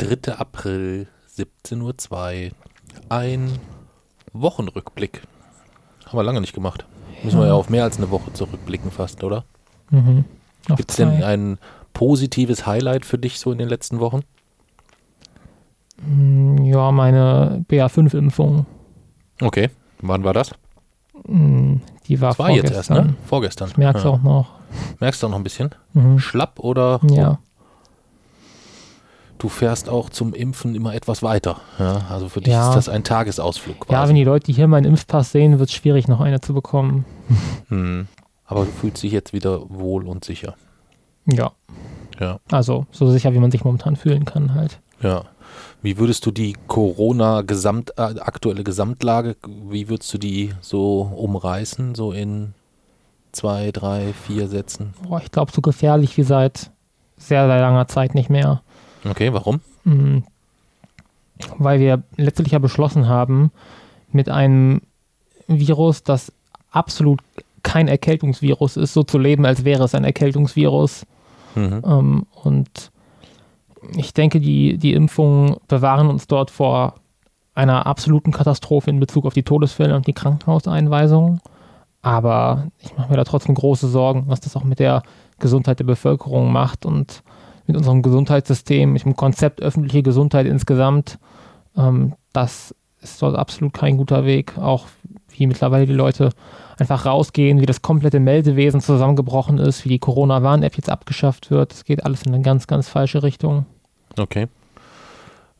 3. April, 17.02 Uhr. Ein Wochenrückblick. Haben wir lange nicht gemacht. Müssen wir ja auf mehr als eine Woche zurückblicken fast, oder? Mhm. Gibt es denn ein positives Highlight für dich so in den letzten Wochen? Mm, Ja, meine BA5-Impfung. Okay. Wann war das? mm, Die war, Das war jetzt erst, vorgestern. ne? Vorgestern. Ich merke es Ja. auch noch. Merkst du auch noch ein bisschen? Mhm. Schlapp oder Ja. Du fährst auch zum Impfen immer etwas weiter? Ja, also für dich Ja. ist das ein Tagesausflug ja, quasi. wenn die Leute hier meinen Impfpass sehen, wird es schwierig, noch eine zu bekommen. hm. Aber du fühlst dich jetzt wieder wohl und sicher. Ja. Ja. Also so sicher, wie man sich momentan fühlen kann halt. Ja. Wie würdest du die Corona-Gesamt, äh, aktuelle Gesamtlage, wie würdest du die so umreißen, so in zwei, drei, vier Sätzen? Boah, ich glaube, so gefährlich wie seit sehr, sehr langer Zeit nicht mehr. Okay, warum? Mm, Weil wir letztlich ja beschlossen haben, mit einem Virus, das absolut kein Erkältungsvirus ist, so zu leben, als wäre es ein Erkältungsvirus. Mhm. Ähm, und ich denke, die, die Impfungen bewahren uns dort vor einer absoluten Katastrophe in Bezug auf die Todesfälle und die Krankenhauseinweisungen. Aber ich mache mir da trotzdem große Sorgen, was das auch mit der Gesundheit der Bevölkerung macht und mit unserem Gesundheitssystem, mit dem Konzept öffentliche Gesundheit insgesamt. Ähm, das ist dort absolut kein guter Weg. Auch wie mittlerweile die Leute einfach rausgehen, wie das komplette Meldewesen zusammengebrochen ist, wie die Corona-Warn-App jetzt abgeschafft wird. Es geht alles in eine ganz, ganz falsche Richtung. Okay.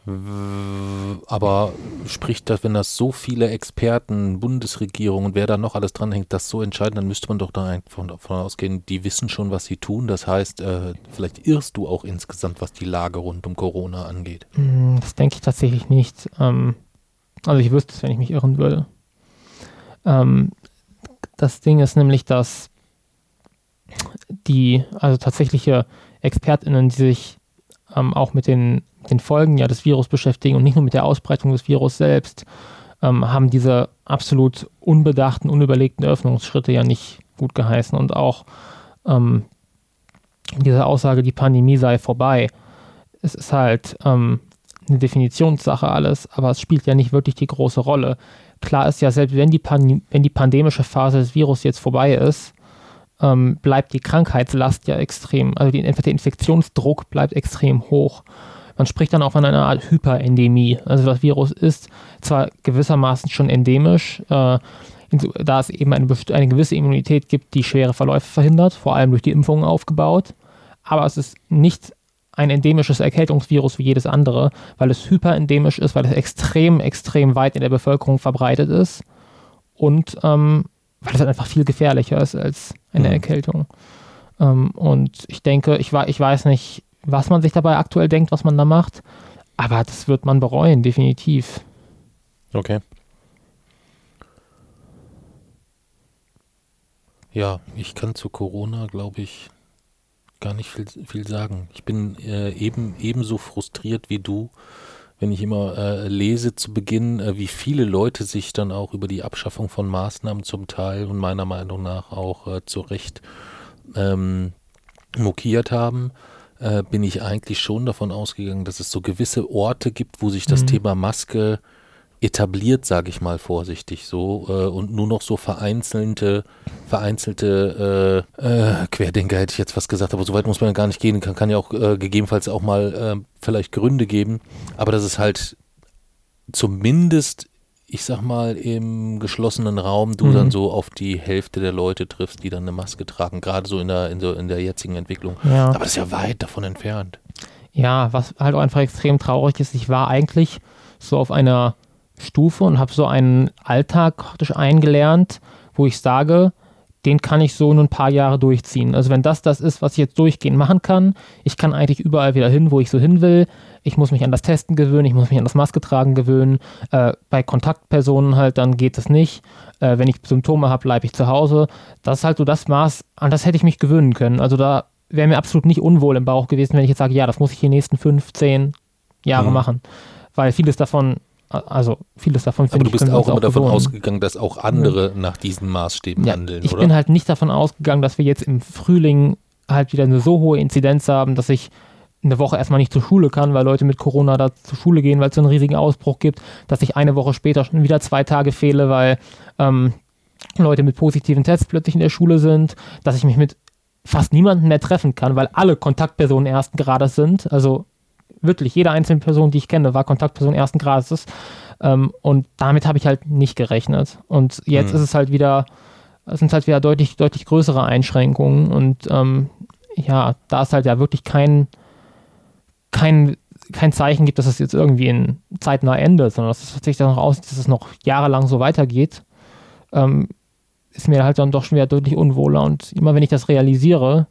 Aber spricht das, wenn das so viele Experten, Bundesregierung und wer da noch alles dranhängt, das so entscheiden, dann müsste man doch davon ausgehen, die wissen schon, was sie tun. Das heißt, äh, vielleicht irrst du auch insgesamt, was die Lage rund um Corona angeht. Hm, Das denke ich tatsächlich nicht. Ähm, also ich wüsste es, wenn ich mich irren würde. Ähm, das Ding ist nämlich, dass die, also tatsächliche ExpertInnen, die sich ähm, auch mit den, den Folgen ja des Virus beschäftigen und nicht nur mit der Ausbreitung des Virus selbst, ähm, haben diese absolut unbedachten, unüberlegten Öffnungsschritte ja nicht gut geheißen und auch ähm, diese Aussage, die Pandemie sei vorbei. Es ist halt ähm, eine Definitionssache alles, aber es spielt ja nicht wirklich die große Rolle. Klar ist ja, selbst wenn die, Pan wenn die pandemische Phase des Virus jetzt vorbei ist, ähm, bleibt die Krankheitslast ja extrem, also die, der Infektionsdruck bleibt extrem hoch. Man spricht dann auch von einer Art Hyperendemie. Also das Virus ist zwar gewissermaßen schon endemisch, äh, da es eben eine, eine gewisse Immunität gibt, die schwere Verläufe verhindert, vor allem durch die Impfungen aufgebaut, aber es ist nicht ein endemisches Erkältungsvirus wie jedes andere, weil es hyperendemisch ist, weil es extrem, extrem weit in der Bevölkerung verbreitet ist und ähm, weil es halt einfach viel gefährlicher ist als eine Mhm. Erkältung. Ähm, und ich denke, ich, ich weiß nicht, was man sich dabei aktuell denkt, was man da macht, aber das wird man bereuen, definitiv. Okay. Ja, ich kann zu Corona, glaube ich, gar nicht viel, viel sagen. Ich bin äh, eben ebenso frustriert wie du, wenn ich immer äh, lese zu Beginn, äh, wie viele Leute sich dann auch über die Abschaffung von Maßnahmen zum Teil und meiner Meinung nach auch äh, zu Recht ähm, mokiert haben, äh, bin ich eigentlich schon davon ausgegangen, dass es so gewisse Orte gibt, wo sich das Mhm. Thema Maske etabliert, sage ich mal vorsichtig so, äh, und nur noch so vereinzelte, vereinzelte äh, äh, Querdenker hätte ich jetzt was gesagt, aber so weit muss man ja gar nicht gehen, kann, kann ja auch äh, gegebenenfalls auch mal äh, vielleicht Gründe geben, aber das ist halt zumindest, ich sag mal, im geschlossenen Raum du Mhm. dann so auf die Hälfte der Leute triffst, die dann eine Maske tragen, gerade so in der, in, so in der jetzigen Entwicklung. Ja. Aber das ist ja weit davon entfernt. Ja, was halt auch einfach extrem traurig ist, ich war eigentlich so auf einer Stufe und habe so einen Alltag praktisch eingelernt, wo ich sage, den kann ich so nur ein paar Jahre durchziehen. Also wenn das das ist, was ich jetzt durchgehend machen kann, ich kann eigentlich überall wieder hin, wo ich so hin will. Ich muss mich an das Testen gewöhnen, ich muss mich an das Maske tragen gewöhnen. Äh, bei Kontaktpersonen halt, dann geht es nicht. Äh, wenn ich Symptome habe, bleibe ich zu Hause. Das ist halt so das Maß, an das hätte ich mich gewöhnen können. Also da wäre mir absolut nicht unwohl im Bauch gewesen, wenn ich jetzt sage, ja, das muss ich die nächsten fünf, zehn Jahre Mhm. machen. Weil vieles davon, also vieles davon Aber finde du ich, bist können wir auch immer davon gewöhnen. ausgegangen, dass auch andere nach diesen Maßstäben Ja, handeln, ich oder? bin halt nicht davon ausgegangen, dass wir jetzt im Frühling halt wieder eine so hohe Inzidenz haben, dass ich eine Woche erstmal nicht zur Schule kann, weil Leute mit Corona da zur Schule gehen, weil es so einen riesigen Ausbruch gibt, dass ich eine Woche später schon wieder zwei Tage fehle, weil ähm, Leute mit positiven Tests plötzlich in der Schule sind, dass ich mich mit fast niemandem mehr treffen kann, weil alle Kontaktpersonen ersten Grades sind. Also wirklich jede einzelne Person, die ich kenne, war Kontaktperson ersten Grades. Ähm, und damit habe ich halt nicht gerechnet. Und jetzt mhm. ist es halt wieder, es sind halt wieder deutlich, deutlich größere Einschränkungen. Und ähm, ja, da ist halt ja wirklich kein, kein, kein Zeichen gibt, dass es jetzt irgendwie in zeitnah endet, sondern dass es tatsächlich noch aus, dass es noch jahrelang so weitergeht, ähm, ist mir halt dann doch schon wieder deutlich unwohler. Und immer wenn ich das realisiere,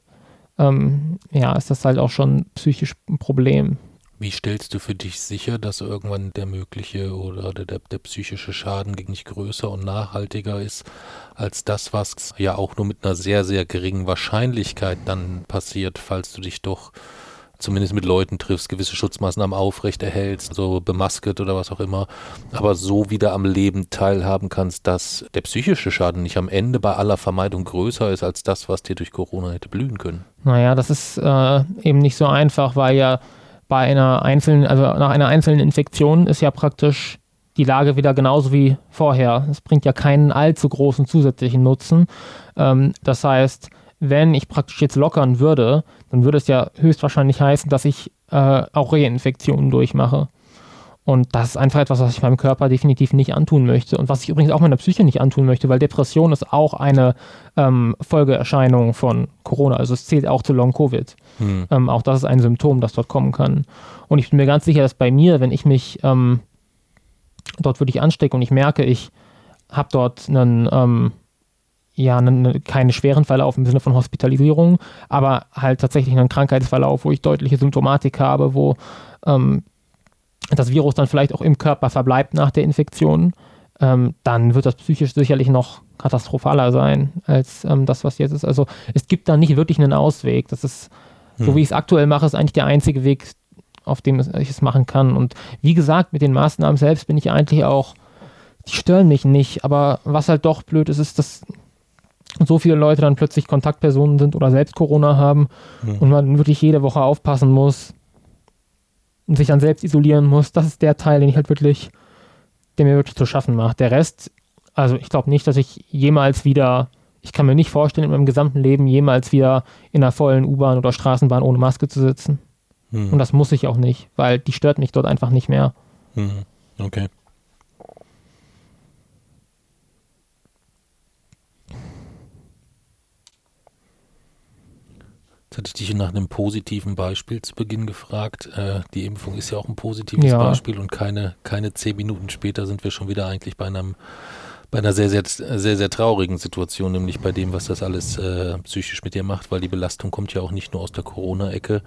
ähm, ja, ist das halt auch schon psychisch ein Problem. Wie stellst du für dich sicher, dass irgendwann der mögliche oder der, der, psychische Schaden nicht größer und nachhaltiger ist als das, was ja auch nur mit einer sehr, sehr geringen Wahrscheinlichkeit dann passiert, falls du dich doch zumindest mit Leuten triffst, gewisse Schutzmaßnahmen aufrechterhältst, so bemasket oder was auch immer, aber so wieder am Leben teilhaben kannst, dass der psychische Schaden nicht am Ende bei aller Vermeidung größer ist als das, was dir durch Corona hätte blühen können. Naja, das ist äh, eben nicht so einfach, weil ja bei einer einzelnen, also nach einer einzelnen Infektion ist ja praktisch die Lage wieder genauso wie vorher. Es bringt ja keinen allzu großen zusätzlichen Nutzen. Ähm, das heißt, wenn ich praktisch jetzt lockern würde, dann würde es ja höchstwahrscheinlich heißen, dass ich äh, auch Reinfektionen durchmache. Und das ist einfach etwas, was ich meinem Körper definitiv nicht antun möchte. Und was ich übrigens auch meiner Psyche nicht antun möchte, weil Depression ist auch eine ähm, Folgeerscheinung von Corona. Also es zählt auch zu Long-Covid. Hm. Ähm, auch das ist ein Symptom, das dort kommen kann. Und ich bin mir ganz sicher, dass bei mir, wenn ich mich ähm, dort wirklich anstecke und ich merke, ich habe dort einen, ähm, ja, einen, keine schweren Verlauf im Sinne von Hospitalisierung, aber halt tatsächlich einen Krankheitsverlauf, wo ich deutliche Symptomatik habe, wo ähm, das Virus dann vielleicht auch im Körper verbleibt nach der Infektion, ähm, dann wird das psychisch sicherlich noch katastrophaler sein als ähm, das, was jetzt ist. Also es gibt da nicht wirklich einen Ausweg. Das ist, hm. so wie ich es aktuell mache, ist eigentlich der einzige Weg, auf dem ich es machen kann. Und wie gesagt, mit den Maßnahmen selbst bin ich eigentlich auch, die stören mich nicht. Aber was halt doch blöd ist, ist, dass so viele Leute dann plötzlich Kontaktpersonen sind oder selbst Corona haben hm. und man wirklich jede Woche aufpassen muss, und sich dann selbst isolieren muss, das ist der Teil, den ich halt wirklich, der mir wirklich zu schaffen macht. Der Rest, also ich glaube nicht, dass ich jemals wieder, ich kann mir nicht vorstellen, in meinem gesamten Leben jemals wieder in einer vollen U-Bahn oder Straßenbahn ohne Maske zu sitzen. Hm. Und das muss ich auch nicht, weil die stört mich dort einfach nicht mehr. Hm. Okay. Hatte ich dich nach einem positiven Beispiel zu Beginn gefragt. Äh, die Impfung ist ja auch ein positives ja. Beispiel und keine, keine zehn Minuten später sind wir schon wieder eigentlich bei einem bei einer sehr, sehr, sehr, sehr traurigen Situation, nämlich bei dem, was das alles äh, psychisch mit dir macht, weil die Belastung kommt ja auch nicht nur aus der Corona-Ecke,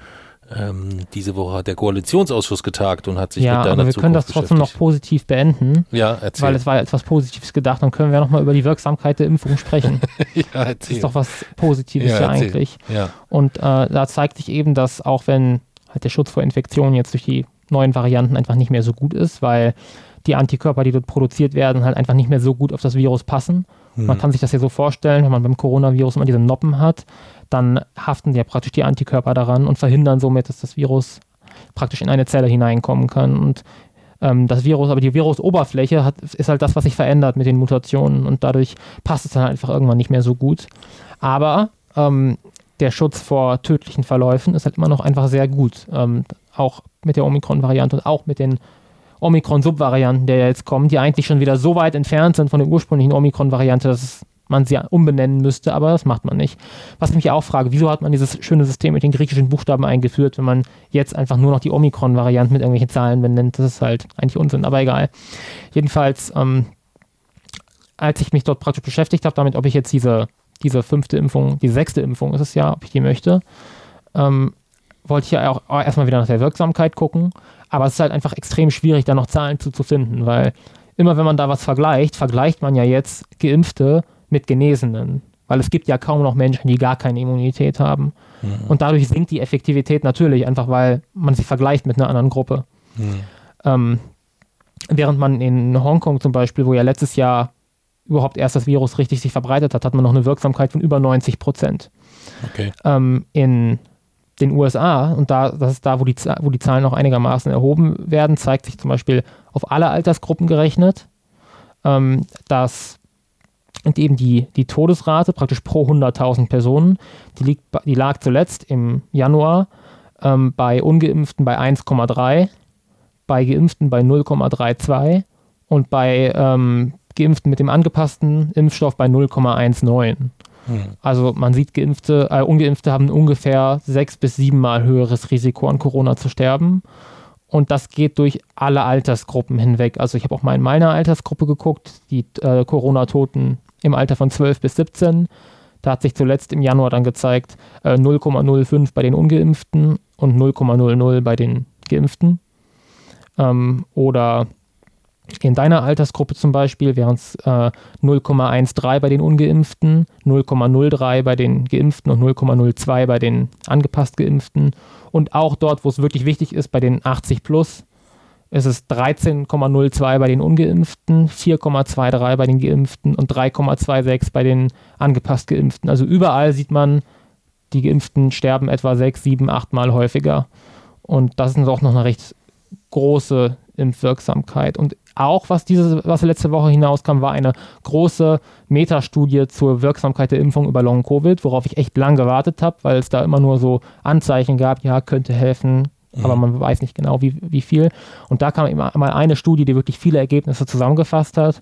ähm, diese Woche hat der Koalitionsausschuss getagt und hat sich ja, mit deiner aber wir können das trotzdem noch positiv beenden. Ja, erzähl. Weil es war etwas Positives gedacht. Dann können wir nochmal über die Wirksamkeit der Impfung sprechen. ja, erzähl. Das ist doch was Positives ja, ja eigentlich. Ja. Und äh, da zeigt sich eben, dass auch wenn halt der Schutz vor Infektionen jetzt durch die neuen Varianten einfach nicht mehr so gut ist, weil die Antikörper, die dort produziert werden, halt einfach nicht mehr so gut auf das Virus passen. Hm. Man kann sich das ja so vorstellen, wenn man beim Coronavirus immer diese Noppen hat, dann haften ja praktisch die Antikörper daran und verhindern somit, dass das Virus praktisch in eine Zelle hineinkommen kann. Und ähm, das Virus, aber die Virusoberfläche hat, ist halt das, was sich verändert mit den Mutationen und dadurch passt es dann einfach irgendwann nicht mehr so gut. Aber ähm, der Schutz vor tödlichen Verläufen ist halt immer noch einfach sehr gut. Ähm, auch mit der Omikron-Variante und auch mit den Omikron-Subvarianten, der jetzt kommen, die eigentlich schon wieder so weit entfernt sind von der ursprünglichen Omikron-Variante, dass es man sie umbenennen müsste, aber das macht man nicht. Was ich mich auch frage, wieso hat man dieses schöne System mit den griechischen Buchstaben eingeführt, wenn man jetzt einfach nur noch die Omikron-Variante mit irgendwelchen Zahlen benennt? Das ist halt eigentlich Unsinn, aber egal. Jedenfalls, ähm, als ich mich dort praktisch beschäftigt habe, damit, ob ich jetzt diese, diese fünfte Impfung, die sechste Impfung ist es ja, ob ich die möchte, ähm, wollte ich ja auch erstmal wieder nach der Wirksamkeit gucken. Aber es ist halt einfach extrem schwierig, da noch Zahlen zu, zu finden, weil immer wenn man da was vergleicht, vergleicht man ja jetzt Geimpfte mit Genesenen. Weil es gibt ja kaum noch Menschen, die gar keine Immunität haben. Mhm. Und dadurch sinkt die Effektivität natürlich, einfach weil man sich vergleicht mit einer anderen Gruppe. Mhm. Ähm, während man in Hongkong zum Beispiel, wo ja letztes Jahr überhaupt erst das Virus richtig sich verbreitet hat, hat man noch eine Wirksamkeit von über 90 Prozent. Okay. Ähm, in den USA, und da, das ist da, wo die, wo die Zahlen noch einigermaßen erhoben werden, zeigt sich zum Beispiel auf alle Altersgruppen gerechnet, ähm, dass eben die, die Todesrate praktisch pro 100.000 Personen, die, liegt, die lag zuletzt im Januar ähm, bei Ungeimpften bei 1,3, bei Geimpften bei 0,32 und bei ähm, Geimpften mit dem angepassten Impfstoff bei 0,19. Hm. Also man sieht, Geimpfte, äh, Ungeimpfte haben ungefähr sechs bis siebenmal höheres Risiko an Corona zu sterben. Und das geht durch alle Altersgruppen hinweg. Also ich habe auch mal in meiner Altersgruppe geguckt, die äh, Corona-Toten im Alter von 12 bis 17. Da hat sich zuletzt im Januar dann gezeigt äh, 0,05 bei den Ungeimpften und 0,00 bei den Geimpften. Ähm, oder in deiner Altersgruppe zum Beispiel wären es äh, 0,13 bei den Ungeimpften, 0,03 bei den Geimpften und 0,02 bei den angepasst Geimpften. Und auch dort, wo es wirklich wichtig ist, bei den 80 plus, ist es 13,02 bei den Ungeimpften, 4,23 bei den Geimpften und 3,26 bei den angepasst Geimpften. Also überall sieht man, die Geimpften sterben etwa 6, 7, 8 Mal häufiger. Und das ist auch noch eine recht große Impfwirksamkeit. Und auch was diese, was letzte Woche hinauskam, war eine große Metastudie zur Wirksamkeit der Impfung über Long Covid, worauf ich echt lang gewartet habe, weil es da immer nur so Anzeichen gab, ja, könnte helfen, mhm. aber man weiß nicht genau, wie, wie viel. Und da kam immer mal eine Studie, die wirklich viele Ergebnisse zusammengefasst hat.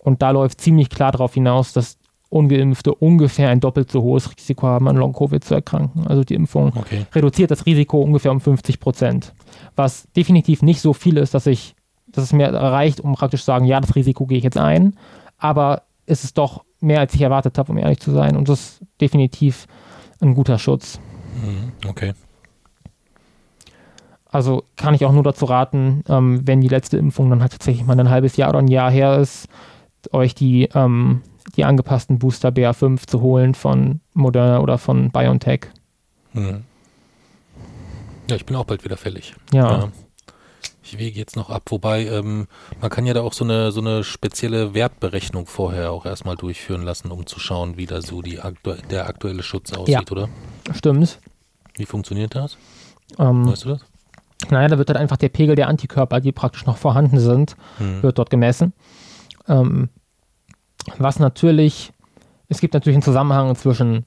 Und da läuft ziemlich klar darauf hinaus, dass Ungeimpfte ungefähr ein doppelt so hohes Risiko haben, an Long-Covid zu erkranken. Also die Impfung okay. reduziert das Risiko ungefähr um 50 Prozent. Was definitiv nicht so viel ist, dass ich dass es mir reicht, um praktisch zu sagen, ja, das Risiko gehe ich jetzt ein, aber es ist doch mehr, als ich erwartet habe, um ehrlich zu sein. Und das ist definitiv ein guter Schutz. Mhm, okay. Also kann ich auch nur dazu raten, ähm, wenn die letzte Impfung dann halt tatsächlich mal ein halbes Jahr oder ein Jahr her ist, euch die, ähm, die angepassten Booster BA5 zu holen von Moderna oder von BioNTech. Mhm. Ja, ich bin auch bald wieder fällig. Ja. ja. Ich wege jetzt noch ab, wobei ähm, man kann ja da auch so eine, so eine spezielle Wertberechnung vorher auch erstmal durchführen lassen, um zu schauen, wie da so die aktu der aktuelle Schutz aussieht, ja. oder? Stimmt. Wie funktioniert das? Ähm, weißt du das? Naja, da wird dann einfach der Pegel der Antikörper, die praktisch noch vorhanden sind, hm. wird dort gemessen. Ähm, was natürlich, es gibt natürlich einen Zusammenhang zwischen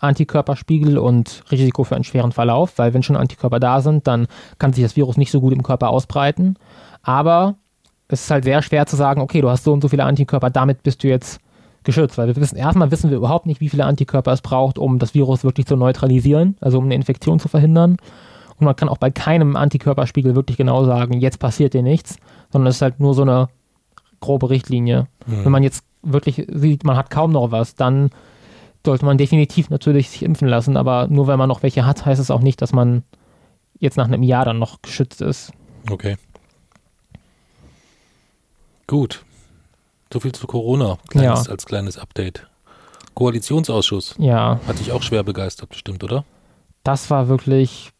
Antikörperspiegel und Risiko für einen schweren Verlauf, weil wenn schon Antikörper da sind, dann kann sich das Virus nicht so gut im Körper ausbreiten. Aber es ist halt sehr schwer zu sagen, okay, du hast so und so viele Antikörper, damit bist du jetzt geschützt, weil wir wissen, erstmal wissen wir überhaupt nicht, wie viele Antikörper es braucht, um das Virus wirklich zu neutralisieren, also um eine Infektion zu verhindern. Und man kann auch bei keinem Antikörperspiegel wirklich genau sagen, jetzt passiert dir nichts, sondern es ist halt nur so eine grobe Richtlinie. Mhm. Wenn man jetzt wirklich sieht, man hat kaum noch was, dann sollte man definitiv natürlich sich impfen lassen, aber nur wenn man noch welche hat, heißt es auch nicht, dass man jetzt nach einem Jahr dann noch geschützt ist. Okay. Gut. So viel zu Corona kleines, ja. als kleines Update. Koalitionsausschuss. Ja. Hat dich auch schwer begeistert, bestimmt, oder? Das war wirklich,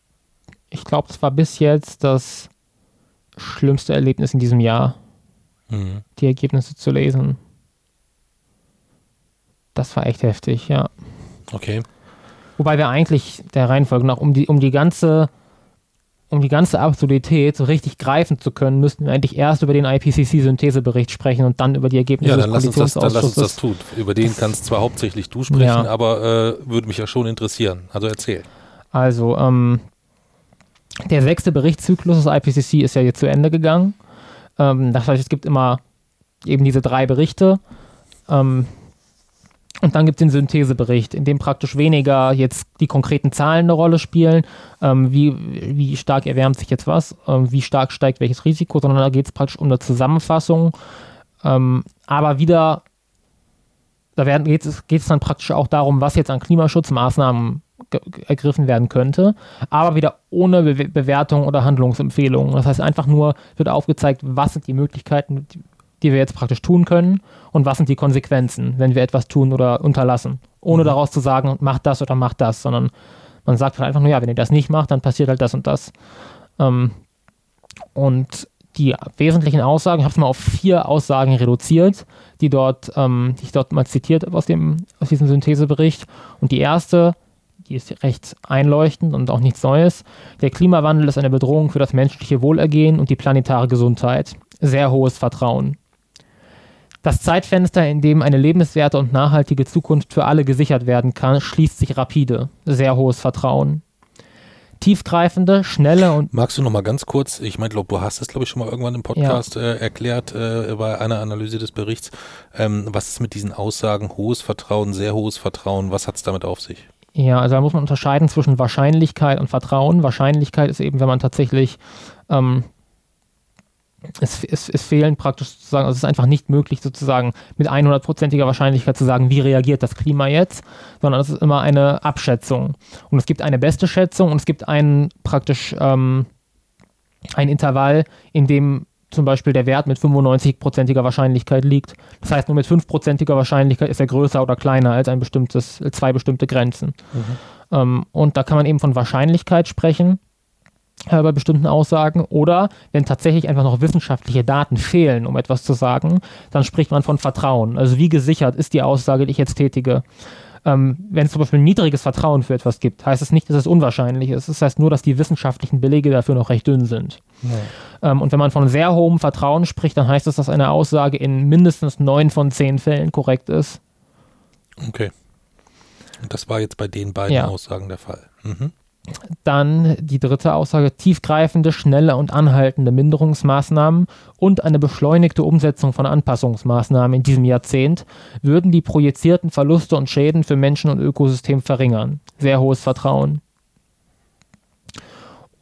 ich glaube, es war bis jetzt das schlimmste Erlebnis in diesem Jahr, mhm. die Ergebnisse zu lesen. Das war echt heftig, ja. Okay. Wobei wir eigentlich der Reihenfolge nach, um die, um die ganze, um die ganze Absurdität so richtig greifen zu können, müssten wir eigentlich erst über den IPCC-Synthesebericht sprechen und dann über die Ergebnisse ja, dann des lass uns das, dann lass uns das tun. Über den kannst zwar hauptsächlich du sprechen, ja. aber äh, würde mich ja schon interessieren. Also erzähl. Also, ähm, der sechste Berichtszyklus des IPCC ist ja jetzt zu Ende gegangen. Ähm, das heißt, es gibt immer eben diese drei Berichte. Ähm, und dann gibt es den Synthesebericht, in dem praktisch weniger jetzt die konkreten Zahlen eine Rolle spielen, ähm, wie, wie stark erwärmt sich jetzt was, ähm, wie stark steigt welches Risiko, sondern da geht es praktisch um eine Zusammenfassung. Ähm, aber wieder, da geht es dann praktisch auch darum, was jetzt an Klimaschutzmaßnahmen ergriffen werden könnte, aber wieder ohne Be Bewertung oder Handlungsempfehlungen. Das heißt einfach nur, wird aufgezeigt, was sind die Möglichkeiten, die wir jetzt praktisch tun können und was sind die Konsequenzen, wenn wir etwas tun oder unterlassen. Ohne mhm. daraus zu sagen, mach das oder mach das, sondern man sagt halt einfach nur, ja, wenn ihr das nicht macht, dann passiert halt das und das. Ähm, und die wesentlichen Aussagen, ich habe es mal auf vier Aussagen reduziert, die dort, ähm, die ich dort mal zitiert habe aus, dem, aus diesem Synthesebericht. Und die erste, die ist recht einleuchtend und auch nichts Neues. Der Klimawandel ist eine Bedrohung für das menschliche Wohlergehen und die planetare Gesundheit. Sehr hohes Vertrauen. Das Zeitfenster, in dem eine lebenswerte und nachhaltige Zukunft für alle gesichert werden kann, schließt sich rapide. Sehr hohes Vertrauen. Tiefgreifende, schnelle und. Magst du noch mal ganz kurz, ich meine, du hast es, glaube ich, schon mal irgendwann im Podcast ja. äh, erklärt, äh, bei einer Analyse des Berichts. Ähm, was ist mit diesen Aussagen, hohes Vertrauen, sehr hohes Vertrauen, was hat es damit auf sich? Ja, also da muss man unterscheiden zwischen Wahrscheinlichkeit und Vertrauen. Wahrscheinlichkeit ist eben, wenn man tatsächlich ähm, es, es, es, fehlen praktisch sozusagen, also es ist einfach nicht möglich sozusagen mit 100%iger Wahrscheinlichkeit zu sagen, wie reagiert das Klima jetzt, sondern es ist immer eine Abschätzung. Und es gibt eine beste Schätzung und es gibt einen praktisch ähm, ein Intervall, in dem zum Beispiel der Wert mit 95%iger Wahrscheinlichkeit liegt. Das heißt, nur mit 5%iger Wahrscheinlichkeit ist er größer oder kleiner als ein bestimmtes, zwei bestimmte Grenzen. Mhm. Ähm, und da kann man eben von Wahrscheinlichkeit sprechen äh, bei bestimmten Aussagen oder wenn tatsächlich einfach noch wissenschaftliche Daten fehlen, um etwas zu sagen, dann spricht man von Vertrauen. Also wie gesichert ist die Aussage, die ich jetzt tätige. Ähm, wenn es zum Beispiel ein niedriges Vertrauen für etwas gibt, heißt es nicht, dass es unwahrscheinlich ist. Das heißt nur, dass die wissenschaftlichen Belege dafür noch recht dünn sind. Ja. Ähm, und wenn man von sehr hohem Vertrauen spricht, dann heißt das, dass eine Aussage in mindestens neun von zehn Fällen korrekt ist. Okay. Und das war jetzt bei den beiden ja. Aussagen der Fall. Mhm. Dann die dritte Aussage, tiefgreifende, schnelle und anhaltende Minderungsmaßnahmen und eine beschleunigte Umsetzung von Anpassungsmaßnahmen in diesem Jahrzehnt würden die projizierten Verluste und Schäden für Menschen und Ökosystem verringern. Sehr hohes Vertrauen.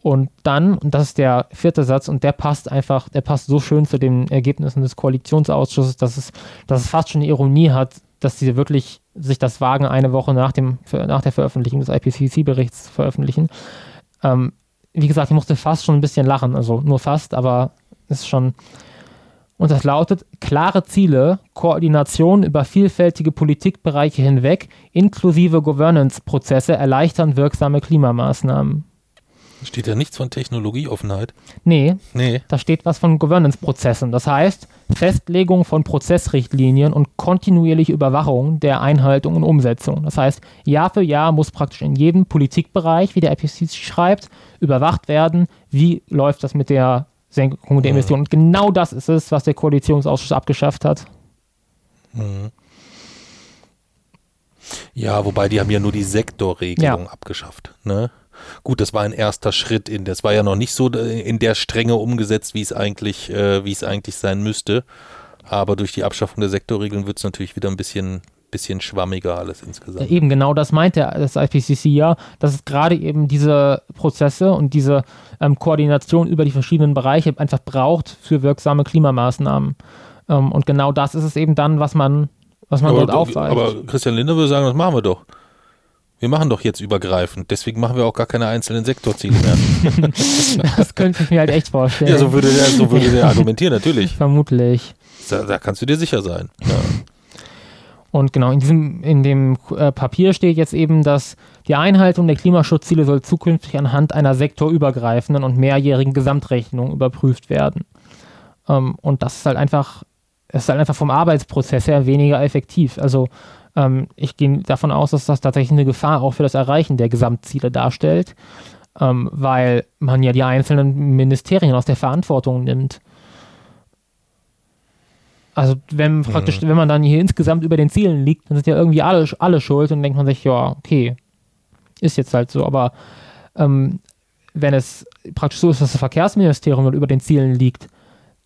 Und dann, und das ist der vierte Satz, und der passt einfach, der passt so schön zu den Ergebnissen des Koalitionsausschusses, dass es, dass es fast schon eine Ironie hat, dass sie wirklich sich das wagen, eine Woche nach, dem, nach der Veröffentlichung des IPCC-Berichts zu veröffentlichen. Ähm, wie gesagt, ich musste fast schon ein bisschen lachen, also nur fast, aber ist schon. Und das lautet: klare Ziele, Koordination über vielfältige Politikbereiche hinweg, inklusive Governance-Prozesse erleichtern wirksame Klimamaßnahmen. Steht da nichts von Technologieoffenheit? Nee, nee. Da steht was von Governance-Prozessen. Das heißt, Festlegung von Prozessrichtlinien und kontinuierliche Überwachung der Einhaltung und Umsetzung. Das heißt, Jahr für Jahr muss praktisch in jedem Politikbereich, wie der IPCC schreibt, überwacht werden, wie läuft das mit der Senkung der mhm. Emissionen. Und genau das ist es, was der Koalitionsausschuss abgeschafft hat. Mhm. Ja, wobei die haben ja nur die Sektorregelung ja. abgeschafft. Ne? Gut, das war ein erster Schritt in, das war ja noch nicht so äh, in der Strenge umgesetzt, wie es eigentlich, äh, wie es eigentlich sein müsste. Aber durch die Abschaffung der Sektorregeln wird es natürlich wieder ein bisschen, bisschen schwammiger alles insgesamt. Eben genau das meint der, das IPCC ja, dass es gerade eben diese Prozesse und diese ähm, Koordination über die verschiedenen Bereiche einfach braucht für wirksame Klimamaßnahmen. Ähm, und genau das ist es eben dann, was man, was man aber, dort aufweist. Aber Christian Lindner würde sagen, das machen wir doch. Wir machen doch jetzt übergreifend, deswegen machen wir auch gar keine einzelnen Sektorziele mehr. das könnte ich mir halt echt vorstellen. Ja, so würde der, so würde der argumentieren, natürlich. Vermutlich. Da, da, kannst du dir sicher sein. Ja. Und genau, in diesem, in dem äh, Papier steht jetzt eben, dass die Einhaltung der Klimaschutzziele soll zukünftig anhand einer sektorübergreifenden und mehrjährigen Gesamtrechnung überprüft werden. Ähm, und das ist halt einfach, ist halt einfach vom Arbeitsprozess her weniger effektiv. Also ähm, ich gehe davon aus, dass das tatsächlich eine Gefahr auch für das Erreichen der Gesamtziele darstellt, ähm, weil man ja die einzelnen Ministerien aus der Verantwortung nimmt. Also wenn mhm. praktisch, wenn man dann hier insgesamt über den Zielen liegt, dann sind ja irgendwie alle, alle schuld und denkt man sich, ja, okay, ist jetzt halt so. Aber ähm, wenn es praktisch so ist, dass das Verkehrsministerium über den Zielen liegt,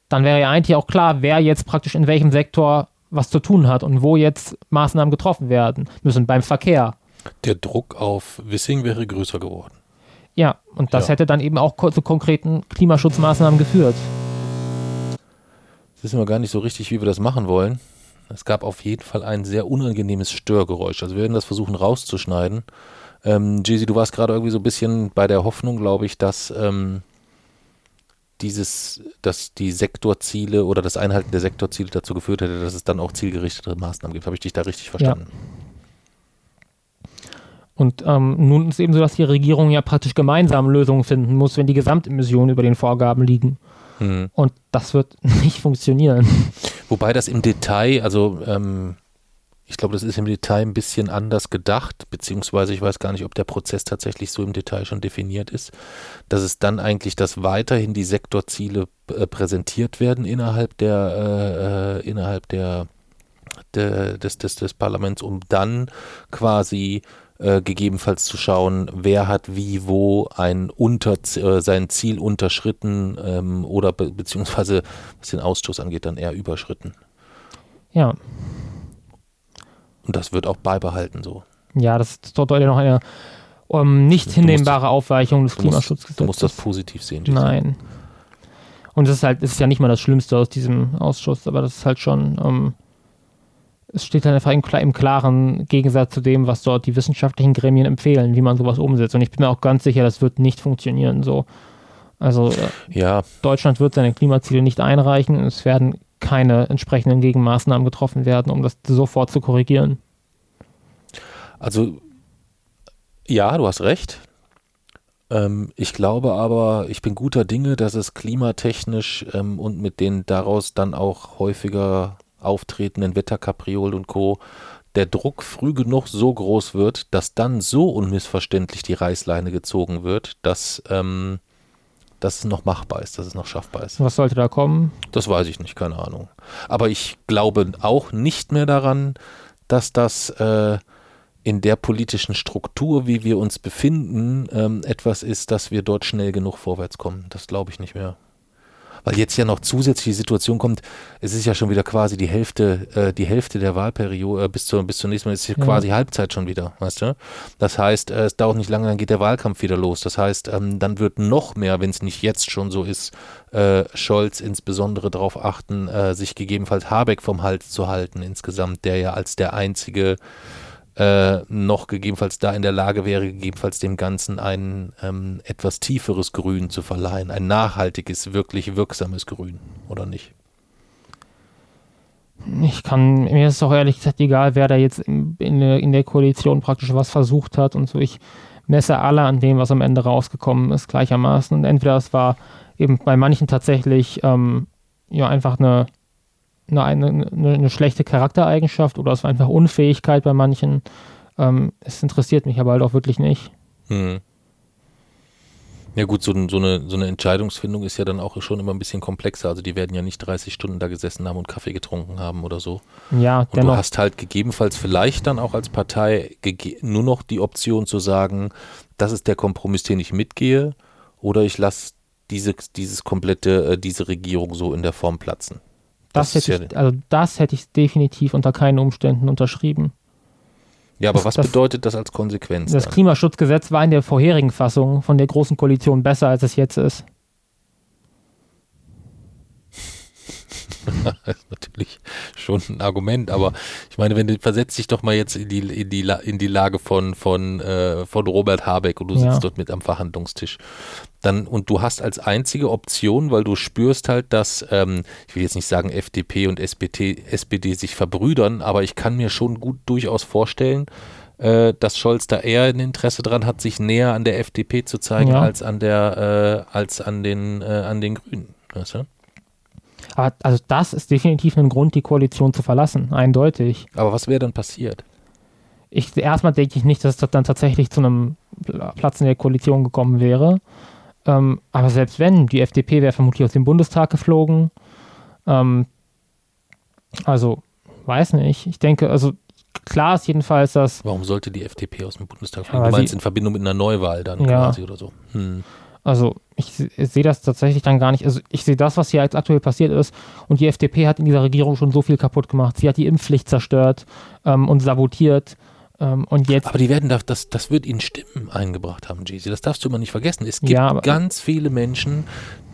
dann wäre ja eigentlich auch klar, wer jetzt praktisch in welchem Sektor was zu tun hat und wo jetzt Maßnahmen getroffen werden müssen beim Verkehr. Der Druck auf Wissing wäre größer geworden. Ja, und das ja. hätte dann eben auch zu konkreten Klimaschutzmaßnahmen geführt. Das wissen wir gar nicht so richtig, wie wir das machen wollen. Es gab auf jeden Fall ein sehr unangenehmes Störgeräusch. Also wir werden das versuchen rauszuschneiden. Ähm, Jay-Z, du warst gerade irgendwie so ein bisschen bei der Hoffnung, glaube ich, dass ähm, dieses, dass die Sektorziele oder das Einhalten der Sektorziele dazu geführt hätte, dass es dann auch zielgerichtete Maßnahmen gibt. Habe ich dich da richtig verstanden? Ja. Und ähm, nun ist es eben so, dass die Regierung ja praktisch gemeinsam Lösungen finden muss, wenn die Gesamtemissionen über den Vorgaben liegen. Hm. Und das wird nicht funktionieren. Wobei das im Detail, also ähm, ich glaube, das ist im Detail ein bisschen anders gedacht, beziehungsweise ich weiß gar nicht, ob der Prozess tatsächlich so im Detail schon definiert ist, dass es dann eigentlich, dass weiterhin die Sektorziele äh, präsentiert werden innerhalb der, äh, äh innerhalb der, der des, des, des Parlaments, um dann quasi äh, gegebenenfalls zu schauen, wer hat wie wo ein unter, äh, sein Ziel unterschritten ähm, oder be beziehungsweise was den Ausstoß angeht, dann eher überschritten. Ja. Und das wird auch beibehalten so. Ja, das ist dort noch eine um, ähm, nicht hinnehmbare Aufweichung des Klimaschutzgesetzes. Du musst das positiv sehen. Jason. Nein. Und es ist halt, es ist ja nicht mal das Schlimmste aus diesem Ausschuss, aber das ist halt schon, um, ähm, es steht halt einfach im, im, klaren Gegensatz zu dem, was dort die wissenschaftlichen Gremien empfehlen, wie man sowas umsetzt. Und ich bin mir auch ganz sicher, das wird nicht funktionieren so. Also äh, ja. Deutschland wird seine Klimaziele nicht einreichen. Es werden keine entsprechenden Gegenmaßnahmen getroffen werden, um das sofort zu korrigieren. Also ja, du hast recht. Ähm, ich glaube aber, ich bin guter Dinge, dass es klimatechnisch ähm, und mit den daraus dann auch häufiger auftretenden Wetterkapriolen und Co. der Druck früh genug so groß wird, dass dann so unmissverständlich die Reißleine gezogen wird, dass ähm, dass es noch machbar ist, dass es noch schaffbar ist. Was sollte da kommen? Das weiß ich nicht, keine Ahnung. Aber ich glaube auch nicht mehr daran, dass das äh, in der politischen Struktur, wie wir uns befinden, ähm, etwas ist, dass wir dort schnell genug vorwärts kommen. Das glaube ich nicht mehr weil jetzt ja noch zusätzlich die Situation kommt, es ist ja schon wieder quasi die Hälfte, äh, die Hälfte der Wahlperiode äh, bis, zur, bis zur nächsten Mal ist ja. quasi Halbzeit schon wieder, weißt du? Das heißt, äh, es dauert nicht lange, dann geht der Wahlkampf wieder los. Das heißt, ähm, dann wird noch mehr, wenn es nicht jetzt schon so ist, äh, Scholz insbesondere darauf achten, äh, sich gegebenenfalls Habeck vom Hals zu halten insgesamt, der ja als der einzige äh, noch gegebenenfalls da in der Lage wäre, gegebenenfalls dem Ganzen ein ähm, etwas tieferes Grün zu verleihen, ein nachhaltiges, wirklich wirksames Grün, oder nicht? Ich kann, mir ist auch ehrlich gesagt egal, wer da jetzt in, in, der, in der Koalition praktisch was versucht hat und so. Ich messe alle an dem, was am Ende rausgekommen ist, gleichermaßen. Und entweder es war eben bei manchen tatsächlich ähm, ja einfach eine eine, eine, eine schlechte Charaktereigenschaft oder es war einfach Unfähigkeit bei manchen. Ähm, es interessiert mich aber halt auch wirklich nicht. Hm. Ja gut, so, so, eine, so eine Entscheidungsfindung ist ja dann auch schon immer ein bisschen komplexer. Also die werden ja nicht 30 Stunden da gesessen haben und Kaffee getrunken haben oder so. Ja, und dennoch. du hast halt gegebenenfalls vielleicht dann auch als Partei nur noch die Option zu sagen, das ist der Kompromiss, den ich mitgehe, oder ich lasse diese, dieses komplette, äh, diese Regierung so in der Form platzen. Das, das hätte ich, also das hätte ich definitiv unter keinen Umständen unterschrieben. Ja, aber das, was das, bedeutet das als Konsequenz? Das dann? Klimaschutzgesetz war in der vorherigen Fassung von der Großen Koalition besser, als es jetzt ist. Das ist natürlich schon ein Argument, aber ich meine, wenn du versetzt dich doch mal jetzt in die, in die, in die Lage von, von, äh, von Robert Habeck und du sitzt ja. dort mit am Verhandlungstisch. Dann, und du hast als einzige Option, weil du spürst halt, dass, ähm, ich will jetzt nicht sagen, FDP und SPD, SPD sich verbrüdern, aber ich kann mir schon gut durchaus vorstellen, äh, dass Scholz da eher ein Interesse dran hat, sich näher an der FDP zu zeigen, ja. als an der, äh, als an den, äh, an den Grünen. Weißt du? Aber also das ist definitiv ein Grund, die Koalition zu verlassen, eindeutig. Aber was wäre dann passiert? Ich, erstmal denke ich nicht, dass das dann tatsächlich zu einem Platz in der Koalition gekommen wäre. Ähm, aber selbst wenn, die FDP wäre vermutlich aus dem Bundestag geflogen. Ähm, also, weiß nicht. Ich denke, also klar ist jedenfalls, dass. Warum sollte die FDP aus dem Bundestag fliegen? Ja, du meinst in Verbindung mit einer Neuwahl dann ja, quasi oder so? Hm. Also ich, sehe das tatsächlich dann gar nicht. Also ich sehe das, was hier jetzt aktuell passiert ist. Und die FDP hat in dieser Regierung schon so viel kaputt gemacht. Sie hat die Impfpflicht zerstört ähm, und sabotiert. Ähm, und jetzt aber die werden da, das, das wird ihnen Stimmen eingebracht haben, Jeezy. Das darfst du immer nicht vergessen. Es gibt ja, ganz viele Menschen,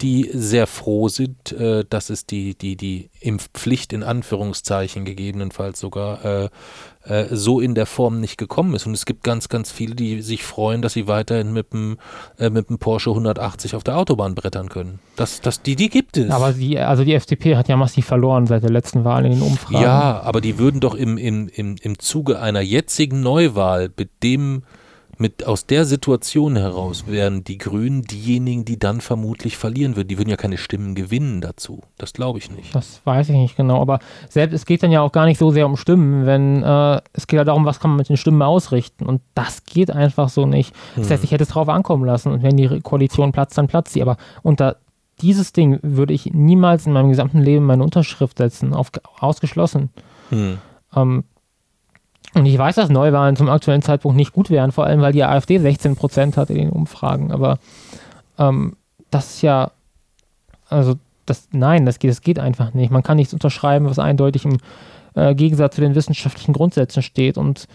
die sehr froh sind, äh, dass es die, die, die Impfpflicht in Anführungszeichen gegebenenfalls sogar äh, äh, so in der Form nicht gekommen ist. Und es gibt ganz, ganz viele, die sich freuen, dass sie weiterhin mit dem, äh, mit dem Porsche 180 auf der Autobahn brettern können. Das, das, die, die gibt es. Aber die, also die FDP hat ja massiv verloren seit der letzten Wahl in den Umfragen. Ja, aber die würden doch im, im, im, im Zuge einer jetzigen Neuwahl mit dem mit aus der Situation heraus wären die Grünen diejenigen, die dann vermutlich verlieren würden. Die würden ja keine Stimmen gewinnen dazu. Das glaube ich nicht. Das weiß ich nicht genau. Aber selbst es geht dann ja auch gar nicht so sehr um Stimmen, wenn äh, es geht ja darum, was kann man mit den Stimmen ausrichten. Und das geht einfach so nicht. Das heißt, hm. ich hätte es drauf ankommen lassen. Und wenn die Koalition platzt, dann platzt sie. Aber unter dieses Ding würde ich niemals in meinem gesamten Leben meine Unterschrift setzen. Auf, ausgeschlossen. Hm. Ähm, und ich weiß, dass Neuwahlen zum aktuellen Zeitpunkt nicht gut wären, vor allem weil die AfD 16 Prozent hat in den Umfragen. Aber ähm, das ist ja, also das, nein, das geht, das geht einfach nicht. Man kann nichts unterschreiben, was eindeutig im äh, Gegensatz zu den wissenschaftlichen Grundsätzen steht. Und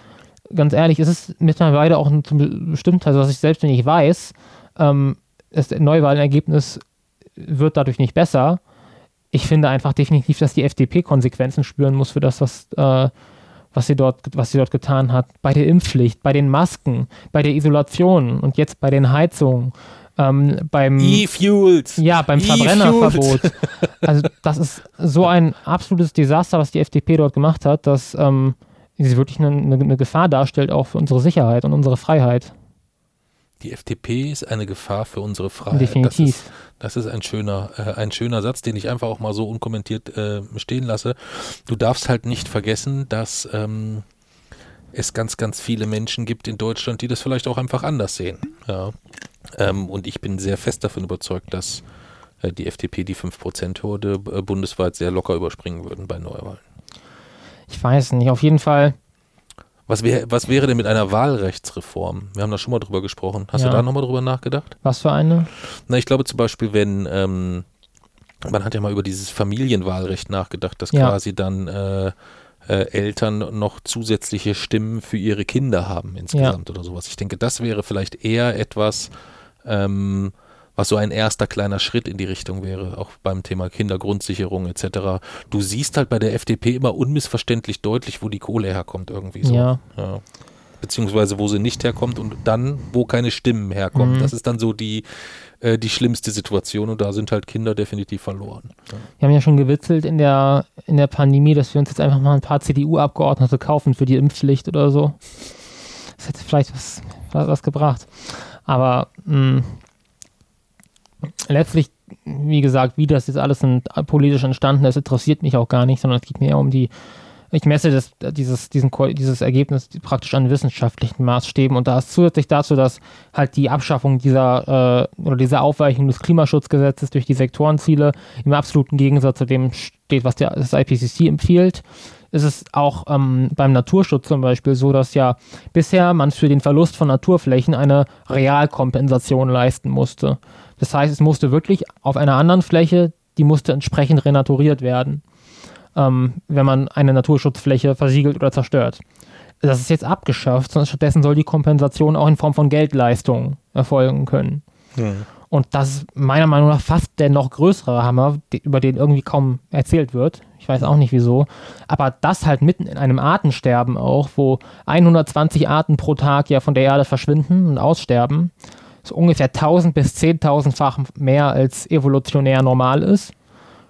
ganz ehrlich, es ist mittlerweile auch ein bestimmt, also was ich selbst ich weiß, ähm, das Neuwahlergebnis wird dadurch nicht besser. Ich finde einfach definitiv, dass die FDP Konsequenzen spüren muss für das, was äh, was sie dort, was sie dort getan hat. Bei der Impfpflicht, bei den Masken, bei der Isolation und jetzt bei den Heizungen. Ähm, beim E-Fuels. Ja, beim Verbrennerverbot. also das ist so ein absolutes Desaster, was die FDP dort gemacht hat, dass ähm, sie wirklich eine, eine, Gefahr darstellt, auch für unsere Sicherheit und unsere Freiheit. Die FDP ist eine Gefahr für unsere Freiheit. Definitiv. Das ist, das ist ein schöner, äh, ein schöner Satz, den ich einfach auch mal so unkommentiert äh, stehen lasse. Du darfst halt nicht vergessen, dass ähm, es ganz, ganz viele Menschen gibt in Deutschland, die das vielleicht auch einfach anders sehen. Ja. Ähm, und ich bin sehr fest davon überzeugt, dass äh, die FDP die 5%-Hürde äh, bundesweit sehr locker überspringen würden bei Neuwahlen. Ich weiß nicht, auf jeden Fall was, wär, was wäre denn mit einer Wahlrechtsreform? Wir haben da schon mal drüber gesprochen. Hast ja. du da nochmal drüber nachgedacht? Was für eine? Na, ich glaube zum Beispiel, wenn, ähm, man hat ja mal über dieses Familienwahlrecht nachgedacht, dass ja. quasi dann äh, äh, Eltern noch zusätzliche Stimmen für ihre Kinder haben insgesamt ja. oder sowas. Ich denke, das wäre vielleicht eher etwas, ähm, was so ein erster kleiner Schritt in die Richtung wäre, auch beim Thema Kindergrundsicherung etc. Du siehst halt bei der FDP immer unmissverständlich deutlich, wo die Kohle herkommt irgendwie so. Ja. ja. Beziehungsweise wo sie nicht herkommt und dann, wo keine Stimmen herkommen. Mhm. Das ist dann so die, äh, die schlimmste Situation und da sind halt Kinder definitiv verloren. Ja. Wir haben ja schon gewitzelt in der, in der Pandemie, dass wir uns jetzt einfach mal ein paar CDU-Abgeordnete kaufen für die Impfpflicht oder so. Das hätte vielleicht was, was gebracht. Aber mh, mm, letztlich, wie gesagt, wie das jetzt alles politisch entstanden ist, interessiert mich auch gar nicht, sondern es geht mir eher um die, ich messe das, dieses, diesen, dieses Ergebnis praktisch an wissenschaftlichen Maßstäben und da ist zusätzlich dazu, dass halt die Abschaffung dieser äh, oder dieser Aufweichung des Klimaschutzgesetzes durch die Sektorenziele im absoluten Gegensatz zu dem steht, was der, das IPCC empfiehlt, ist es auch ähm, beim Naturschutz zum Beispiel so, dass ja bisher man für den Verlust von Naturflächen eine Realkompensation leisten musste. Das heißt, es musste wirklich auf einer anderen Fläche, die musste entsprechend renaturiert werden, ähm, wenn man eine Naturschutzfläche versiegelt oder zerstört. Das ist jetzt abgeschafft, sondern stattdessen soll die Kompensation auch in Form von Geldleistungen erfolgen können. Ja. Und das ist meiner Meinung nach fast der noch größere Hammer, über den irgendwie kaum erzählt wird. Ich weiß auch nicht wieso. Aber das halt mitten in einem Artensterben auch, wo 120 Arten pro Tag ja von der Erde verschwinden und aussterben so ungefähr 1000 bis 10.000-fach mehr als evolutionär normal ist.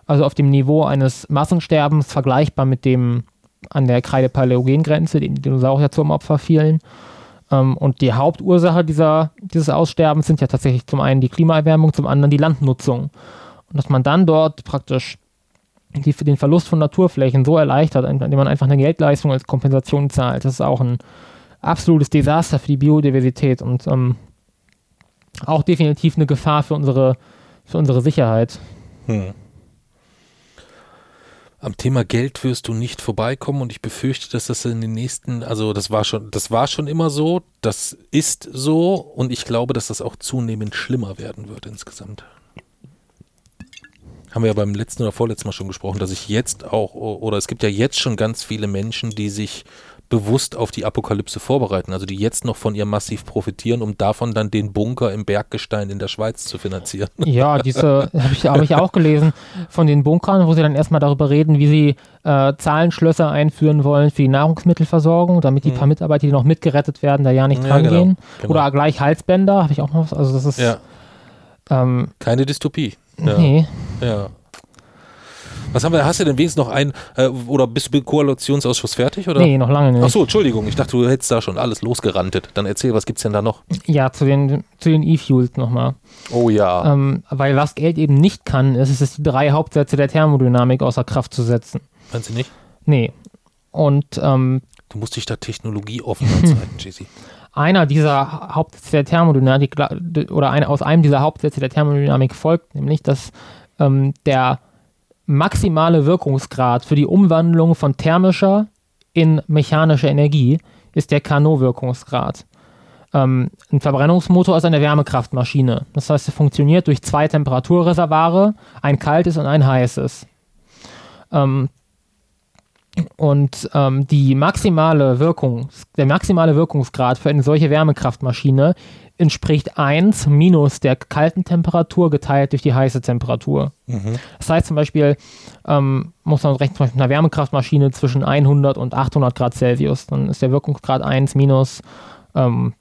Also auf dem Niveau eines Massensterbens vergleichbar mit dem an der Kreide-Paläogen-Grenze, den die Dinosaurier zum Opfer fielen. Ähm, und die Hauptursache dieser, dieses Aussterbens sind ja tatsächlich zum einen die Klimaerwärmung, zum anderen die Landnutzung. Und dass man dann dort praktisch die, den Verlust von Naturflächen so erleichtert, indem man einfach eine Geldleistung als Kompensation zahlt, das ist auch ein absolutes Desaster für die Biodiversität. Und ähm, auch definitiv eine Gefahr für unsere, für unsere Sicherheit. Hm. Am Thema Geld wirst du nicht vorbeikommen und ich befürchte, dass das in den nächsten, also das war schon, das war schon immer so, das ist so und ich glaube, dass das auch zunehmend schlimmer werden wird insgesamt. Haben wir ja beim letzten oder vorletzten Mal schon gesprochen, dass ich jetzt auch, oder es gibt ja jetzt schon ganz viele Menschen, die sich bewusst auf die Apokalypse vorbereiten, also die jetzt noch von ihr massiv profitieren, um davon dann den Bunker im Berggestein in der Schweiz zu finanzieren. Ja, diese habe ich, hab ich auch gelesen von den Bunkern, wo sie dann erstmal darüber reden, wie sie äh, Zahlenschlösser einführen wollen für die Nahrungsmittelversorgung, damit die mhm. paar Mitarbeiter, die noch mitgerettet werden, da ja nicht ja, dran genau, gehen. Genau. Oder gleich Halsbänder, habe ich auch noch was. Also das ist ja. ähm, keine Dystopie. Ja. Nee. Ja. Was haben wir? Hast du denn wenigstens noch ein äh, oder bist du mit Koalitionsausschuss fertig oder? Nee, noch lange nicht. Ach so, Entschuldigung, ich dachte, du hättest da schon alles losgerantet. Dann erzähl, was gibt's denn da noch? Ja, zu den zu den E-Fuels nochmal. Oh ja. Ähm, weil was Geld eben nicht kann, ist es, die drei Hauptsätze der Thermodynamik außer Kraft zu setzen. Meinst du nicht? Nee. Und ähm, Du musst dich da technologieoffener zeigen, Jesse. einer dieser Hauptsätze der Thermodynamik oder ein, aus einem dieser Hauptsätze der Thermodynamik folgt, nämlich dass ähm, der maximale Wirkungsgrad für die Umwandlung von thermischer in mechanische Energie ist der Carnot-Wirkungsgrad. Ähm, ein Verbrennungsmotor ist eine Wärmekraftmaschine. Das heißt, er funktioniert durch zwei Temperaturreservare, ein kaltes und ein heißes. Ähm, und ähm, die maximale Wirkung, der maximale Wirkungsgrad für eine solche Wärmekraftmaschine entspricht 1 minus der kalten Temperatur geteilt durch die heiße Temperatur. Das heißt zum Beispiel, ähm, muss man rechnen, zum Beispiel mit einer Wärmekraftmaschine zwischen 100 und 800 Grad Celsius. Dann ist der Wirkungsgrad 1 minus ähm,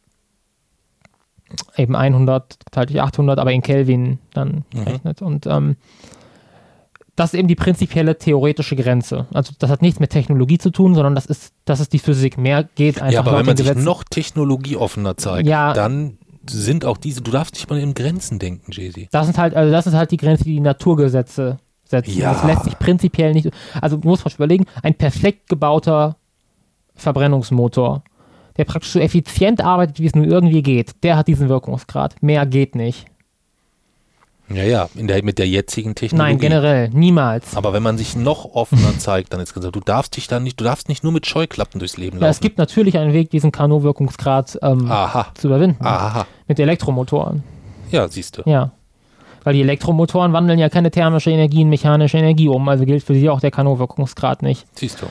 eben 100 geteilt durch 800, aber in Kelvin dann gerechnet. Und ähm, das ist eben die prinzipielle theoretische Grenze. Also das hat nichts mit Technologie zu tun, sondern das ist, das ist die Physik. Mehr geht einfach Ja, aber wenn man den sich Gesetzen. noch technologieoffener zeigt, Ja. dann sind auch diese, du darfst nicht mal in Grenzen denken, Jesse. Das sind halt, also das ist halt die Grenze, die die Naturgesetze setzen. Ja. Das lässt sich prinzipiell nicht. Also du musst mal überlegen, ein perfekt gebauter Verbrennungsmotor, der praktisch so effizient arbeitet, wie es nur irgendwie geht, der hat diesen Wirkungsgrad. Mehr geht nicht. Ja, ja, der, mit der jetzigen Technologie. Nein, generell, niemals. Aber wenn man sich noch offener zeigt, dann ist gesagt, du darfst dich dann nicht, du darfst nicht nur mit Scheuklappen durchs Leben Ja, es laufen. gibt natürlich einen Weg, diesen Carnot-Wirkungsgrad ähm, zu überwinden. aha. Mit Elektromotoren. Ja, siehst du. Ja. Weil die Elektromotoren wandeln ja keine thermische Energie in mechanische Energie um, also gilt für sie auch der Carnot-Wirkungsgrad nicht. Siehst du.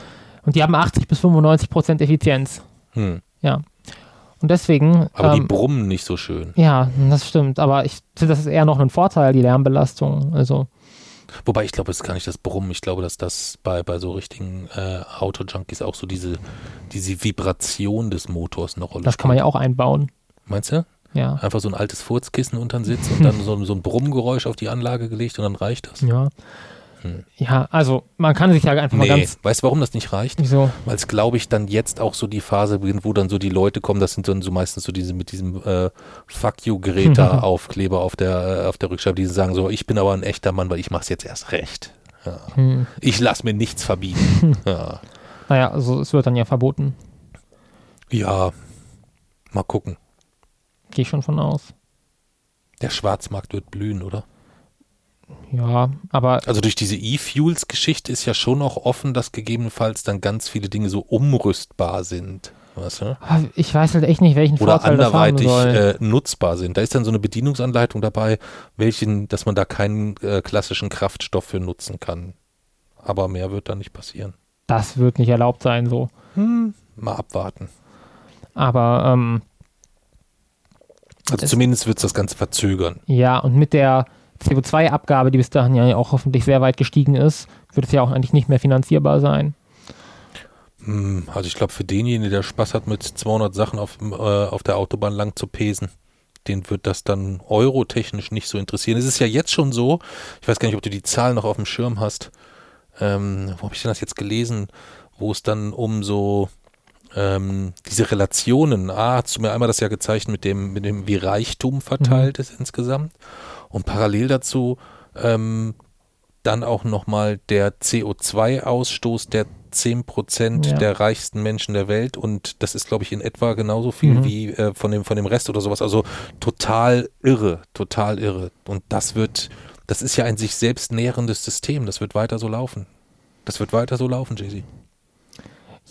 Und die haben 80 bis 95 Prozent Effizienz. Hm. Ja. Und deswegen. Aber die ähm, brummen nicht so schön. ja, das stimmt. Aber ich finde, das ist eher noch ein Vorteil, die Lärmbelastung. Also, Wobei ich glaube, es ist gar nicht das Brummen. Ich glaube, dass das bei, bei so richtigen äh, Auto-Junkies auch so diese, diese Vibration des Motors eine Rolle das kann man ja auch einbauen. Meinst du? Ja. Einfach so ein altes Furzkissen unter den Sitz und dann so, so ein Brummgeräusch auf die Anlage gelegt und dann reicht das. Ja. Hm. Ja, also, man kann sich ja einfach mal Nee, ganz. weißt du, warum das nicht reicht? Wieso? Weil es, glaube ich, dann jetzt auch so die Phase beginnt, wo dann so die Leute kommen, das sind dann so meistens so diese mit diesem äh, Fuck you Greta Aufkleber auf der, äh, auf der Rückscheibe, die sagen so, ich bin aber ein echter Mann, weil ich mach's jetzt erst recht. Ja. Hm. Ich lass mir nichts verbieten. ja. Naja, also, es wird dann ja verboten. ja, mal gucken. Gehe ich schon von aus. Der Schwarzmarkt wird blühen, oder? Ja, aber Also durch diese E-Fuels-Geschichte ist ja schon auch offen, dass gegebenenfalls dann ganz viele Dinge so umrüstbar sind. Weißt du? ah, ich weiß halt echt nicht, welchen oder Vorteil das haben anderweitig soll. äh, nutzbar sind. Da ist dann so eine Bedienungsanleitung dabei, welchen, dass man da keinen äh, klassischen Kraftstoff für nutzen kann. Aber mehr wird da nicht passieren. das wird nicht erlaubt sein, so. Mal abwarten. Aber ähm, Also Es- zumindest wird es das Ganze verzögern. Ja, und mit der CO2-Abgabe, die bis dahin ja auch hoffentlich sehr weit gestiegen ist, wird es ja auch eigentlich nicht mehr finanzierbar sein. Hm, Also ich glaube, für denjenigen, der Spaß hat, mit 200 Sachen auf, äh, auf der Autobahn lang zu pesen, den wird das dann eurotechnisch nicht so interessieren. Es ist ja jetzt schon so, ich weiß gar nicht, ob du die Zahlen noch auf dem Schirm hast. Ähm, wo habe ich denn das jetzt gelesen? Wo es dann um so ähm, diese Relationen, ah, hast du mir einmal das ja gezeigt mit dem, mit dem, wie Reichtum verteilt ist insgesamt. Und parallel dazu ähm, dann auch nochmal der CO2-Ausstoß der 10% Ja. der reichsten Menschen der Welt und das ist, glaube ich, in etwa genauso viel Mhm. wie äh, von, dem, von dem Rest oder sowas. Also total irre, total irre. Und das wird, das ist ja ein sich selbst nährendes System. Das wird weiter so laufen. Das wird weiter so laufen, Jay-Z.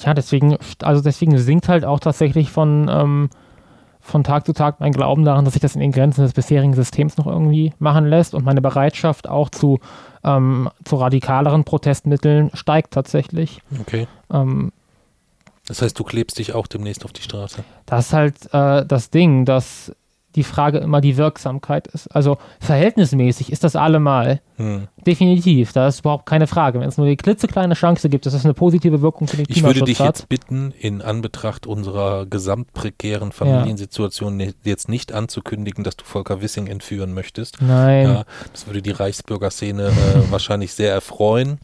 Ja, deswegen, also deswegen sinkt halt auch tatsächlich von, ähm, von Tag zu Tag mein Glauben daran, dass sich das in den Grenzen des bisherigen Systems noch irgendwie machen lässt und meine Bereitschaft auch zu, ähm, zu radikaleren Protestmitteln steigt tatsächlich. Okay. Ähm, Das heißt, du klebst dich auch demnächst auf die Straße. das ist halt äh, das Ding, dass die Frage immer die Wirksamkeit ist. Also verhältnismäßig ist das allemal. Hm. Definitiv, da ist überhaupt keine Frage. Wenn es nur die klitzekleine Chance gibt, dass es eine positive Wirkung für den Ich würde Klimaschutz dich hat. jetzt bitten, in Anbetracht unserer gesamtprekären Familiensituation ne- jetzt nicht anzukündigen, dass du Volker Wissing entführen möchtest. Nein, Ja, das würde die Reichsbürgerszene äh, wahrscheinlich sehr erfreuen.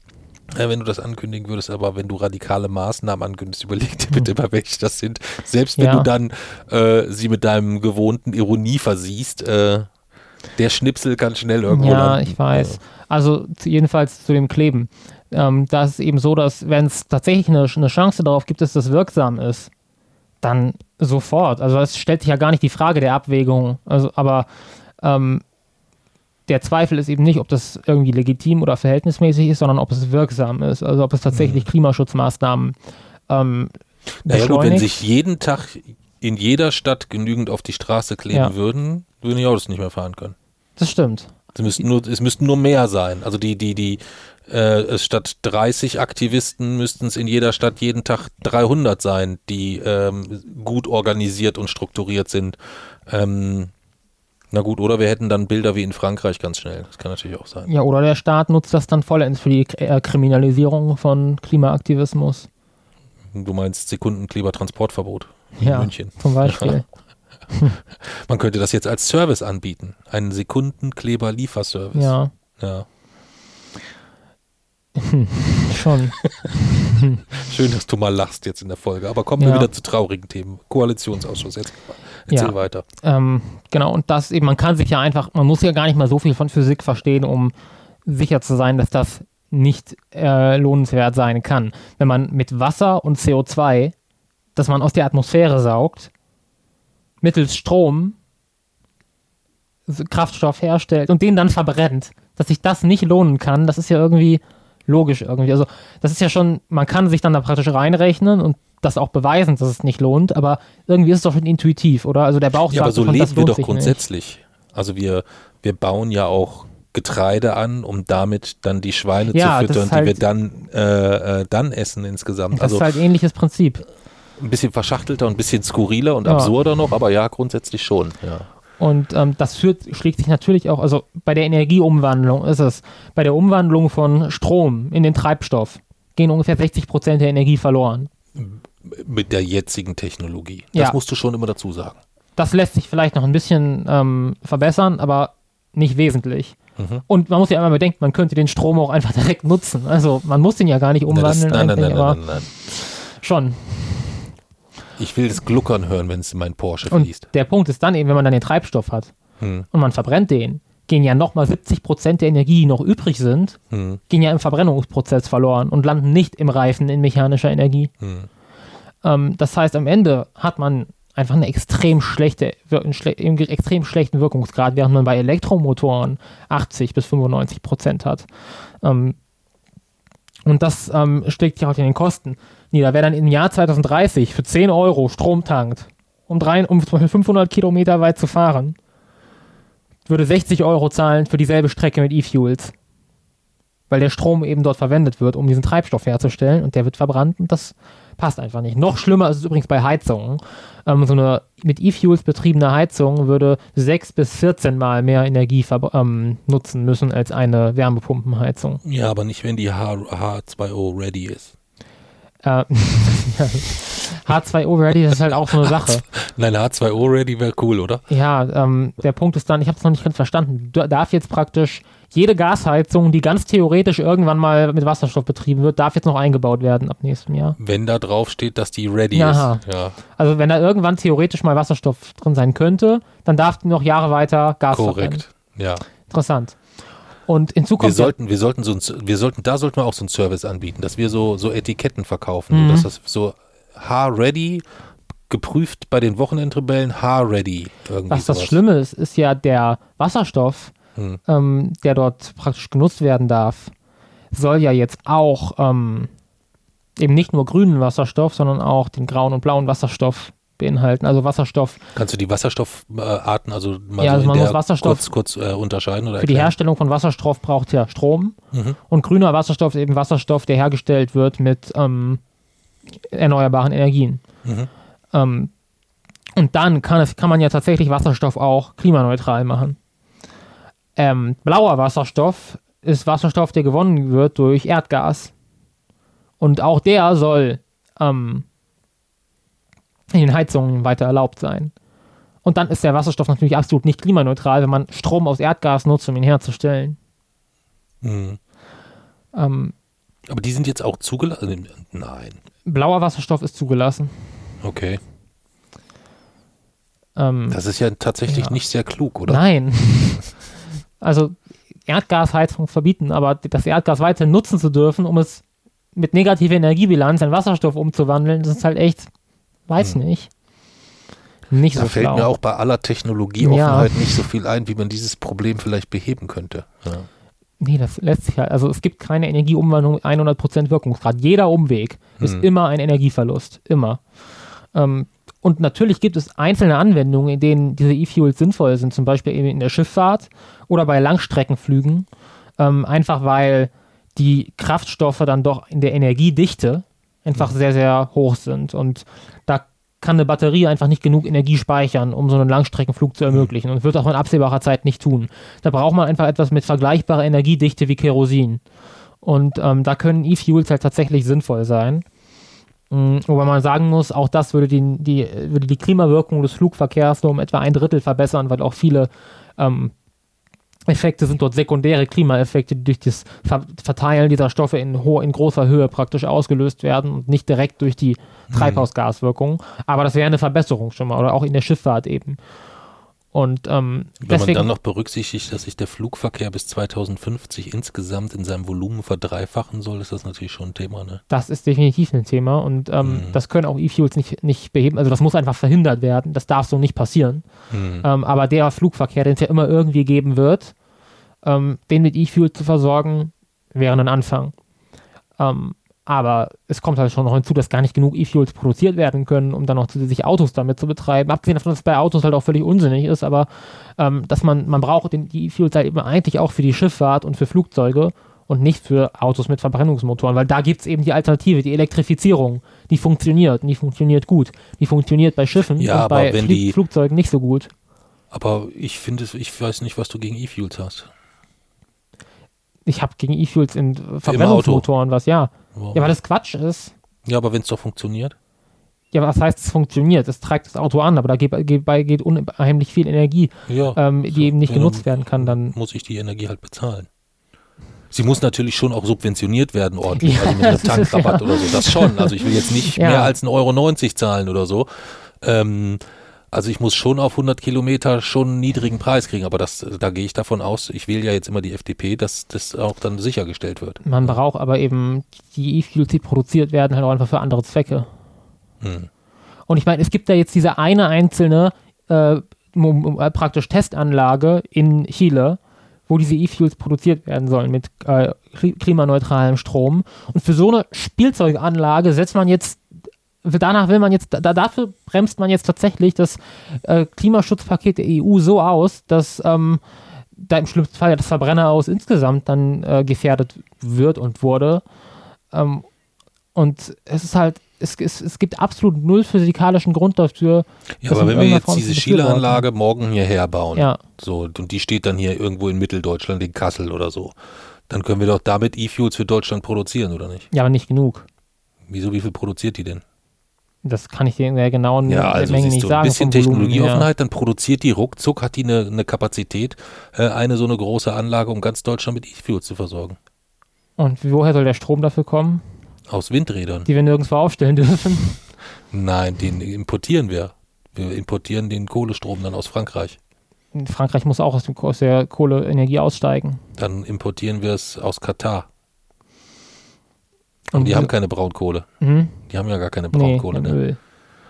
Äh, wenn du das ankündigen würdest, aber wenn du radikale Maßnahmen ankündigst, überleg dir bitte mal, welche das sind. Selbst wenn Ja. du dann äh, sie mit deinem gewohnten Ironie versiehst, äh, der Schnipsel kann schnell irgendwo Ja, landen. ich weiß. Also jedenfalls zu dem Kleben. Ähm, da ist es eben so, dass wenn es tatsächlich eine, eine Chance darauf gibt, dass das wirksam ist, dann sofort. Also es stellt sich ja gar nicht die Frage der Abwägung. Also, aber ähm, der Zweifel ist eben nicht, ob das irgendwie legitim oder verhältnismäßig ist, sondern ob es wirksam ist. Also ob es tatsächlich Klimaschutzmaßnahmen ähm, Naja gut, wenn sich jeden Tag in jeder Stadt genügend auf die Straße kleben Ja. würden, würden die Autos nicht mehr fahren können. das stimmt. Es müssten nur, es müssten nur mehr sein. Also die, die, die, äh, statt 30 Aktivisten müssten es in jeder Stadt jeden Tag 300 sein, die ähm, gut organisiert und strukturiert sind. Ähm, na gut, oder wir hätten dann Bilder wie in Frankreich ganz schnell. Das kann natürlich auch sein. Ja, oder der Staat nutzt das dann vollends für die äh, Kriminalisierung von Klimaaktivismus. Du meinst Sekundenkleber-Transportverbot in Ja, München. zum Beispiel. Man könnte das jetzt als Service anbieten. Einen Sekundenkleber-Lieferservice. Ja, ja. schon. Schön, dass du mal lachst jetzt in der Folge. Aber kommen wir Ja. wieder zu traurigen Themen. Koalitionsausschuss, jetzt erzähl Ja. weiter. Ähm, genau, und das eben, man kann sich ja einfach, man muss ja gar nicht mal so viel von Physik verstehen, um sicher zu sein, dass das nicht äh, lohnenswert sein kann. Wenn man mit Wasser und CO2, das man aus der Atmosphäre saugt, mittels Strom Kraftstoff herstellt und den dann verbrennt, dass sich das nicht lohnen kann, das ist ja irgendwie logisch irgendwie. Also das ist ja schon, man kann sich dann da praktisch reinrechnen und das auch beweisen, dass es nicht lohnt, aber irgendwie ist es doch schon intuitiv, oder? Also der Bauch Ja, aber sagt so schon, leben wir doch grundsätzlich. Also wir, wir bauen ja auch Getreide an, um damit dann die Schweine Ja, zu füttern, ist die wir halt- dann, äh, äh, dann essen insgesamt. nicht. Das Also ist halt ein ähnliches Prinzip. ein bisschen verschachtelter und ein bisschen skurriler und Ja. absurder noch, aber ja, grundsätzlich schon. Ja. Und ähm, das führt, schlägt sich natürlich auch, also bei der Energieumwandlung ist es, bei der Umwandlung von Strom in den Treibstoff gehen ungefähr 60 Prozent der Energie verloren. Mit der jetzigen Technologie. Das Ja. musst du schon immer dazu sagen. Das lässt sich vielleicht noch ein bisschen ähm, verbessern, aber nicht wesentlich. Mhm. Und man muss ja immer bedenken, man könnte den Strom auch einfach direkt nutzen. Also man muss den ja gar nicht Na, das, umwandeln, nein, nein, nein, nein, nein, nein. schon. Ich will das Gluckern hören, wenn es in meinen Porsche Und fließt. der Punkt ist dann eben, wenn man dann den Treibstoff hat Hm, und man verbrennt den, gehen ja nochmal 70 Prozent der Energie, die noch übrig sind, hm, gehen ja im Verbrennungsprozess verloren und landen nicht im Reifen in mechanischer Energie. hm. Ähm, das heißt, am Ende hat man einfach eine extrem schlechte, einen schle extrem schlechten Wirkungsgrad, während man bei Elektromotoren 80 bis 95 Prozent hat. Ähm, und das ähm, schlägt sich auch in den Kosten nieder. Wer dann im Jahr 2030 für 10 Euro Strom tankt, um, drei, um zum Beispiel 500 Kilometer weit zu fahren, würde 60 Euro zahlen für dieselbe Strecke mit E-Fuels. Weil der Strom eben dort verwendet wird, um diesen Treibstoff herzustellen und der wird verbrannt und das passt einfach nicht. Noch schlimmer ist es übrigens bei Heizungen. Ähm, so eine mit E-Fuels betriebene Heizung würde 6 bis 14 Mal mehr Energie ähm, nutzen müssen als eine Wärmepumpenheizung. Ja, aber nicht, wenn die H H2O ready ist. Äh, H2O Ready, das ist halt auch so eine Sache. Nein, H2O ready wäre cool, oder? Ja, ähm, der Punkt ist dann, ich habe es noch nicht ganz verstanden. Darf jetzt praktisch jede Gasheizung, die ganz theoretisch irgendwann mal mit Wasserstoff betrieben wird, darf jetzt noch eingebaut werden ab nächstem Jahr. Wenn da drauf steht, dass die ready Aha. ist. Ja, Also wenn da irgendwann theoretisch mal Wasserstoff drin sein könnte, dann darf die noch Jahre weiter Gas korrekt. Ja. Interessant. Und in Wir Zukunft sollten, wir sollten so ein, wir sollten, da sollten wir auch so einen Service anbieten, dass wir so, so Etiketten verkaufen, Mhm. dass das so H-ready, geprüft bei den Wochenendrebellen, H-ready. Irgendwie was das sowas. Schlimme ist, ist ja der Wasserstoff, Hm. ähm, der dort praktisch genutzt werden darf, soll ja jetzt auch ähm, eben nicht nur grünen Wasserstoff, sondern auch den grauen und blauen Wasserstoff beinhalten. Also Wasserstoff Kannst du die Wasserstoffarten, also mal Ja, so also man muss Wasserstoff- kurz, kurz äh, unterscheiden oder für die erklären? Herstellung von Wasserstoff braucht ja Strom. Mhm. Und grüner Wasserstoff ist eben Wasserstoff, der hergestellt wird mit ähm, erneuerbaren Energien. Mhm. Ähm, und dann kann, es, kann man ja tatsächlich Wasserstoff auch klimaneutral machen. Ähm, blauer Wasserstoff ist Wasserstoff, der gewonnen wird durch Erdgas. Und auch der soll ähm, in den Heizungen weiter erlaubt sein. Und dann ist der Wasserstoff natürlich absolut nicht klimaneutral, wenn man Strom aus Erdgas nutzt, um ihn herzustellen. Mhm. Ähm, Aber die sind jetzt auch zugelassen? Nein. Blauer Wasserstoff ist zugelassen. Okay. Ähm, Das ist ja tatsächlich Ja. nicht sehr klug, oder? Nein. also Erdgasheizung verbieten, aber das Erdgas weiterhin nutzen zu dürfen, um es mit negativer Energiebilanz in Wasserstoff umzuwandeln, das ist halt echt, weiß Hm. nicht. Nicht Da so fällt schlau. mir auch bei aller Technologieoffenheit nicht so viel ein, wie man dieses Problem vielleicht beheben könnte. Ja. Nee, das lässt sich halt, also es gibt keine Energieumwandlung mit 100% Wirkungsgrad. Jeder Umweg ist Hm. immer ein Energieverlust, immer. Ähm, und natürlich gibt es einzelne Anwendungen, in denen diese E-Fuels sinnvoll sind, zum Beispiel eben in der Schifffahrt oder bei Langstreckenflügen, ähm, einfach weil die Kraftstoffe dann doch in der Energiedichte einfach sehr, sehr hoch sind. Und da kann eine Batterie einfach nicht genug Energie speichern, um so einen Langstreckenflug zu ermöglichen und wird auch in absehbarer Zeit nicht tun. Da braucht man einfach etwas mit vergleichbarer Energiedichte wie Kerosin. Und ähm, da können E-Fuels halt tatsächlich sinnvoll sein. Mm, Wobei man sagen muss, auch das würde die, die, würde die Klimawirkung des Flugverkehrs nur um etwa ein Drittel verbessern, weil auch viele ähm, Effekte sind dort sekundäre Klimaeffekte, die durch das Ver Verteilen dieser Stoffe in, ho in großer Höhe praktisch ausgelöst werden und nicht direkt durch die Treibhausgaswirkung. Aber das wäre eine Verbesserung schon mal, oder auch in der Schifffahrt eben. Und ähm, Wenn man deswegen, dann noch berücksichtigt, dass sich der Flugverkehr bis 2050 insgesamt in seinem Volumen verdreifachen soll, ist das natürlich schon ein Thema. Ne? das ist definitiv ein Thema und ähm, Mhm. das können auch E-Fuels nicht, nicht beheben. Also das muss einfach verhindert werden. Das darf so nicht passieren. Hm. Ähm, aber der Flugverkehr, den es ja immer irgendwie geben wird, ähm, den mit E-Fuel zu versorgen, wäre ein Anfang. Ähm, aber es kommt halt schon noch hinzu, dass gar nicht genug E-Fuels produziert werden können, um dann noch zusätzlich Autos damit zu betreiben. Abgesehen davon, dass es bei Autos halt auch völlig unsinnig ist, aber ähm, dass man, man braucht den, die E-Fuels halt eben eigentlich auch für die Schifffahrt und für Flugzeuge und nicht für Autos mit Verbrennungsmotoren, weil da gibt es eben die Alternative, die Elektrifizierung, die funktioniert und die funktioniert gut. Die funktioniert bei Schiffen Ja, und bei Flie- die- Flugzeugen nicht so gut. Aber ich finde es, ich weiß nicht, was du gegen E-Fuels hast. Ich habe gegen E-Fuels in Verbrennungsmotoren was, ja. Wow. Ja, weil das Quatsch ist. Ja, aber wenn es doch funktioniert. Ja, was heißt, es funktioniert? Es trägt das Auto an, aber da geht, geht, geht unheimlich viel Energie, Ja, ähm, die eben nicht genutzt werden kann. Dann muss ich die Energie halt bezahlen. Sie muss natürlich schon auch subventioniert werden ordentlich, Ja, also mit einem das ist- Tankrabatt ja. oder so. Das schon. Also ich will jetzt nicht mehr als 1,90 Euro zahlen oder so. Ähm, also ich muss schon auf 100 Kilometer schon einen niedrigen Preis kriegen, aber das, da gehe ich davon aus, ich wähle ja jetzt immer die FDP, dass das auch dann sichergestellt wird. man braucht aber eben die E-Fuels, die produziert werden, halt auch einfach für andere Zwecke. Hm. Und ich meine, es gibt da jetzt diese eine einzelne äh, äh, praktisch Testanlage in Chile, wo diese E-Fuels produziert werden sollen mit äh, kli- klimaneutralem Strom. Und für so eine Spielzeuganlage setzt man jetzt, danach will man jetzt, da, dafür bremst man jetzt tatsächlich das äh, Klimaschutzpaket der EU so aus, dass ähm, da im schlimmsten Fall ja das Verbrenner aus insgesamt dann äh, gefährdet wird und wurde. Ähm, und es ist halt, es, es, es gibt absolut null physikalischen Grund dafür. Ja, aber wenn wir jetzt Form diese. Chile-Anlage morgen hierher bauen, Ja, so, und die steht dann hier irgendwo in Mitteldeutschland, in Kassel oder so, dann können wir doch damit E-Fuels für Deutschland produzieren, oder nicht? ja, aber nicht genug. Wieso, wie viel produziert die denn? Das kann ich dir in der genauen Ja, also Menge nicht du, ein sagen. bisschen Volumen her. Technologieoffenheit, dann produziert die ruckzuck, hat die eine, eine Kapazität, äh, eine so eine große Anlage, um ganz Deutschland mit E-Fuels zu versorgen. Und woher soll der Strom dafür kommen, Aus Windrädern. die wir nirgendwo aufstellen dürfen? Nein, den importieren wir. Wir importieren den Kohlestrom dann aus Frankreich. Frankreich muss auch aus, dem, aus der Kohleenergie aussteigen. Dann importieren wir es aus Katar. Und die haben keine Braunkohle. Mhm. Die haben ja gar keine Nee, Braunkohle. kein ne? Öl.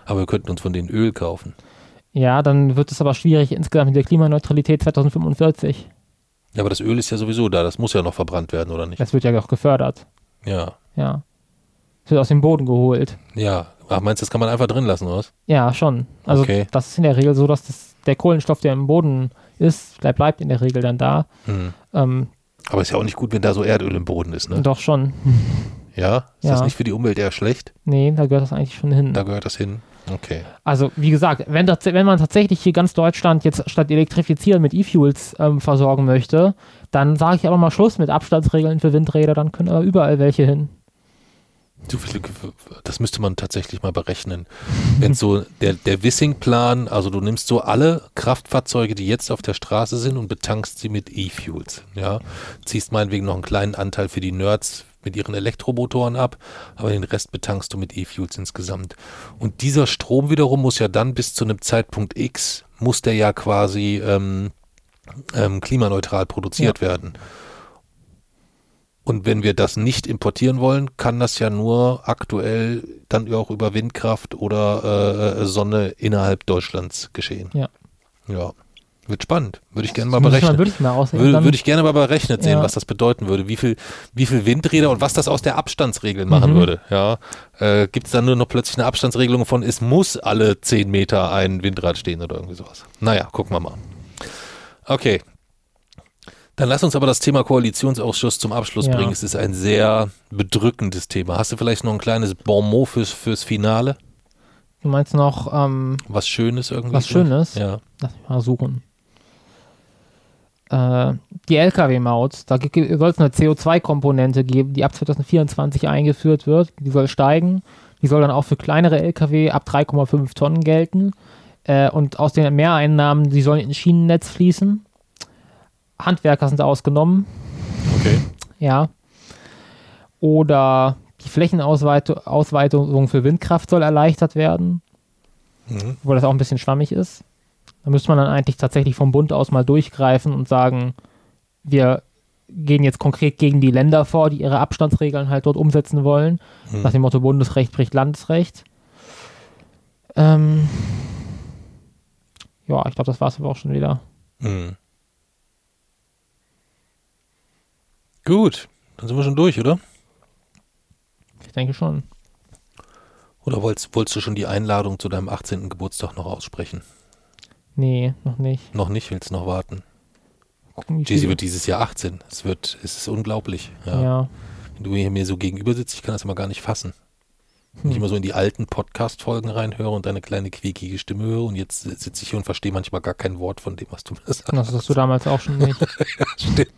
Aber wir könnten uns von denen Öl kaufen. Ja, dann wird es aber schwierig insgesamt mit der Klimaneutralität 2045. Ja, aber das Öl ist ja sowieso da. Das muss ja noch verbrannt werden, oder nicht? Das wird ja auch gefördert. Ja. Ja. Es wird aus dem Boden geholt. Ja. Ach, meinst du, das kann man einfach drin lassen, oder was? Ja, schon. Also Okay. das ist in der Regel so, dass das, der Kohlenstoff, der im Boden ist, der bleibt in der Regel dann da. Hm. Ähm, Aber ist ja auch nicht gut, wenn da so Erdöl im Boden ist, ne? Doch schon. Ja? Ist Ja. das nicht für die Umwelt eher schlecht? Nee, da gehört das eigentlich schon hin. Da gehört das hin. Okay. Also, wie gesagt, wenn, tats- wenn man tatsächlich hier ganz Deutschland jetzt statt elektrifizieren mit E-Fuels ähm, versorgen möchte, dann sage ich aber mal Schluss mit Abstandsregeln für Windräder, dann können aber überall welche hin. Das müsste man tatsächlich mal berechnen. Wenn so der, der Wissing-Plan, also du nimmst so alle Kraftfahrzeuge, die jetzt auf der Straße sind und betankst sie mit E-Fuels, ja. Ziehst meinetwegen noch einen kleinen Anteil für die Nerds mit ihren Elektromotoren ab, aber den Rest betankst du mit E-Fuels insgesamt. Und dieser Strom wiederum muss ja dann bis zu einem Zeitpunkt X, muss der ja quasi ähm, ähm, klimaneutral produziert ja. werden. Und wenn wir das nicht importieren wollen, kann das ja nur aktuell dann auch über Windkraft oder äh, Sonne innerhalb Deutschlands geschehen. Ja. Ja. Wird spannend. Würde ich gerne mal berechnen. Würde ich, mal würde, würde ich gerne mal berechnet sehen, ja. was das bedeuten würde. Wie viel, wie viel Windräder und was das aus der Abstandsregel machen mhm. würde. Ja. Äh, Gibt es dann nur noch plötzlich eine Abstandsregelung von, es muss alle 10 Meter ein Windrad stehen oder irgendwie sowas. Naja, gucken wir mal. Okay. Dann lass uns aber das Thema Koalitionsausschuss zum Abschluss ja. bringen. Es ist ein sehr bedrückendes Thema. Hast du vielleicht noch ein kleines Bonmot fürs, fürs Finale? Du meinst noch ähm, was Schönes irgendwie? Was Schönes? Ja. Lass mich mal suchen äh, die Lkw-Maut, da soll es eine CO2-Komponente geben, die ab 2024 eingeführt wird. Die soll steigen. Die soll dann auch für kleinere Lkw ab 3,5 Tonnen gelten. Äh, und aus den Mehreinnahmen, die sollen in ein Schienennetz fließen. Handwerker sind ausgenommen. Okay. Ja. Oder die Flächenausweitung für Windkraft soll erleichtert werden. Mhm. Obwohl das auch ein bisschen schwammig ist. Da müsste man dann eigentlich tatsächlich vom Bund aus mal durchgreifen und sagen, wir gehen jetzt konkret gegen die Länder vor, die ihre Abstandsregeln halt dort umsetzen wollen. Hm. Nach dem Motto Bundesrecht bricht Landesrecht. Ähm ja, ich glaube, das war es aber auch schon wieder. Hm. Gut, dann sind wir schon durch, oder? Ich denke schon. Oder wolltest, wolltest du schon die Einladung zu deinem 18. Geburtstag noch aussprechen? Nee, noch nicht. Noch nicht, willst noch warten. Jay-Z wird dieses Jahr 18. Es wird, es ist unglaublich. Ja. ja. Wenn du mir so gegenüber sitzt, ich kann das immer gar nicht fassen. Wenn hm. ich immer so in die alten Podcast-Folgen reinhöre und deine kleine quiekige Stimme höre und jetzt sitze ich hier und verstehe manchmal gar kein Wort von dem, was du mir sagst. Das hast du damals auch schon nicht. ja, stimmt.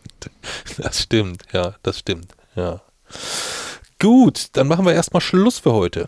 Das stimmt, ja, das stimmt, ja. Gut, dann machen wir erstmal Schluss für heute.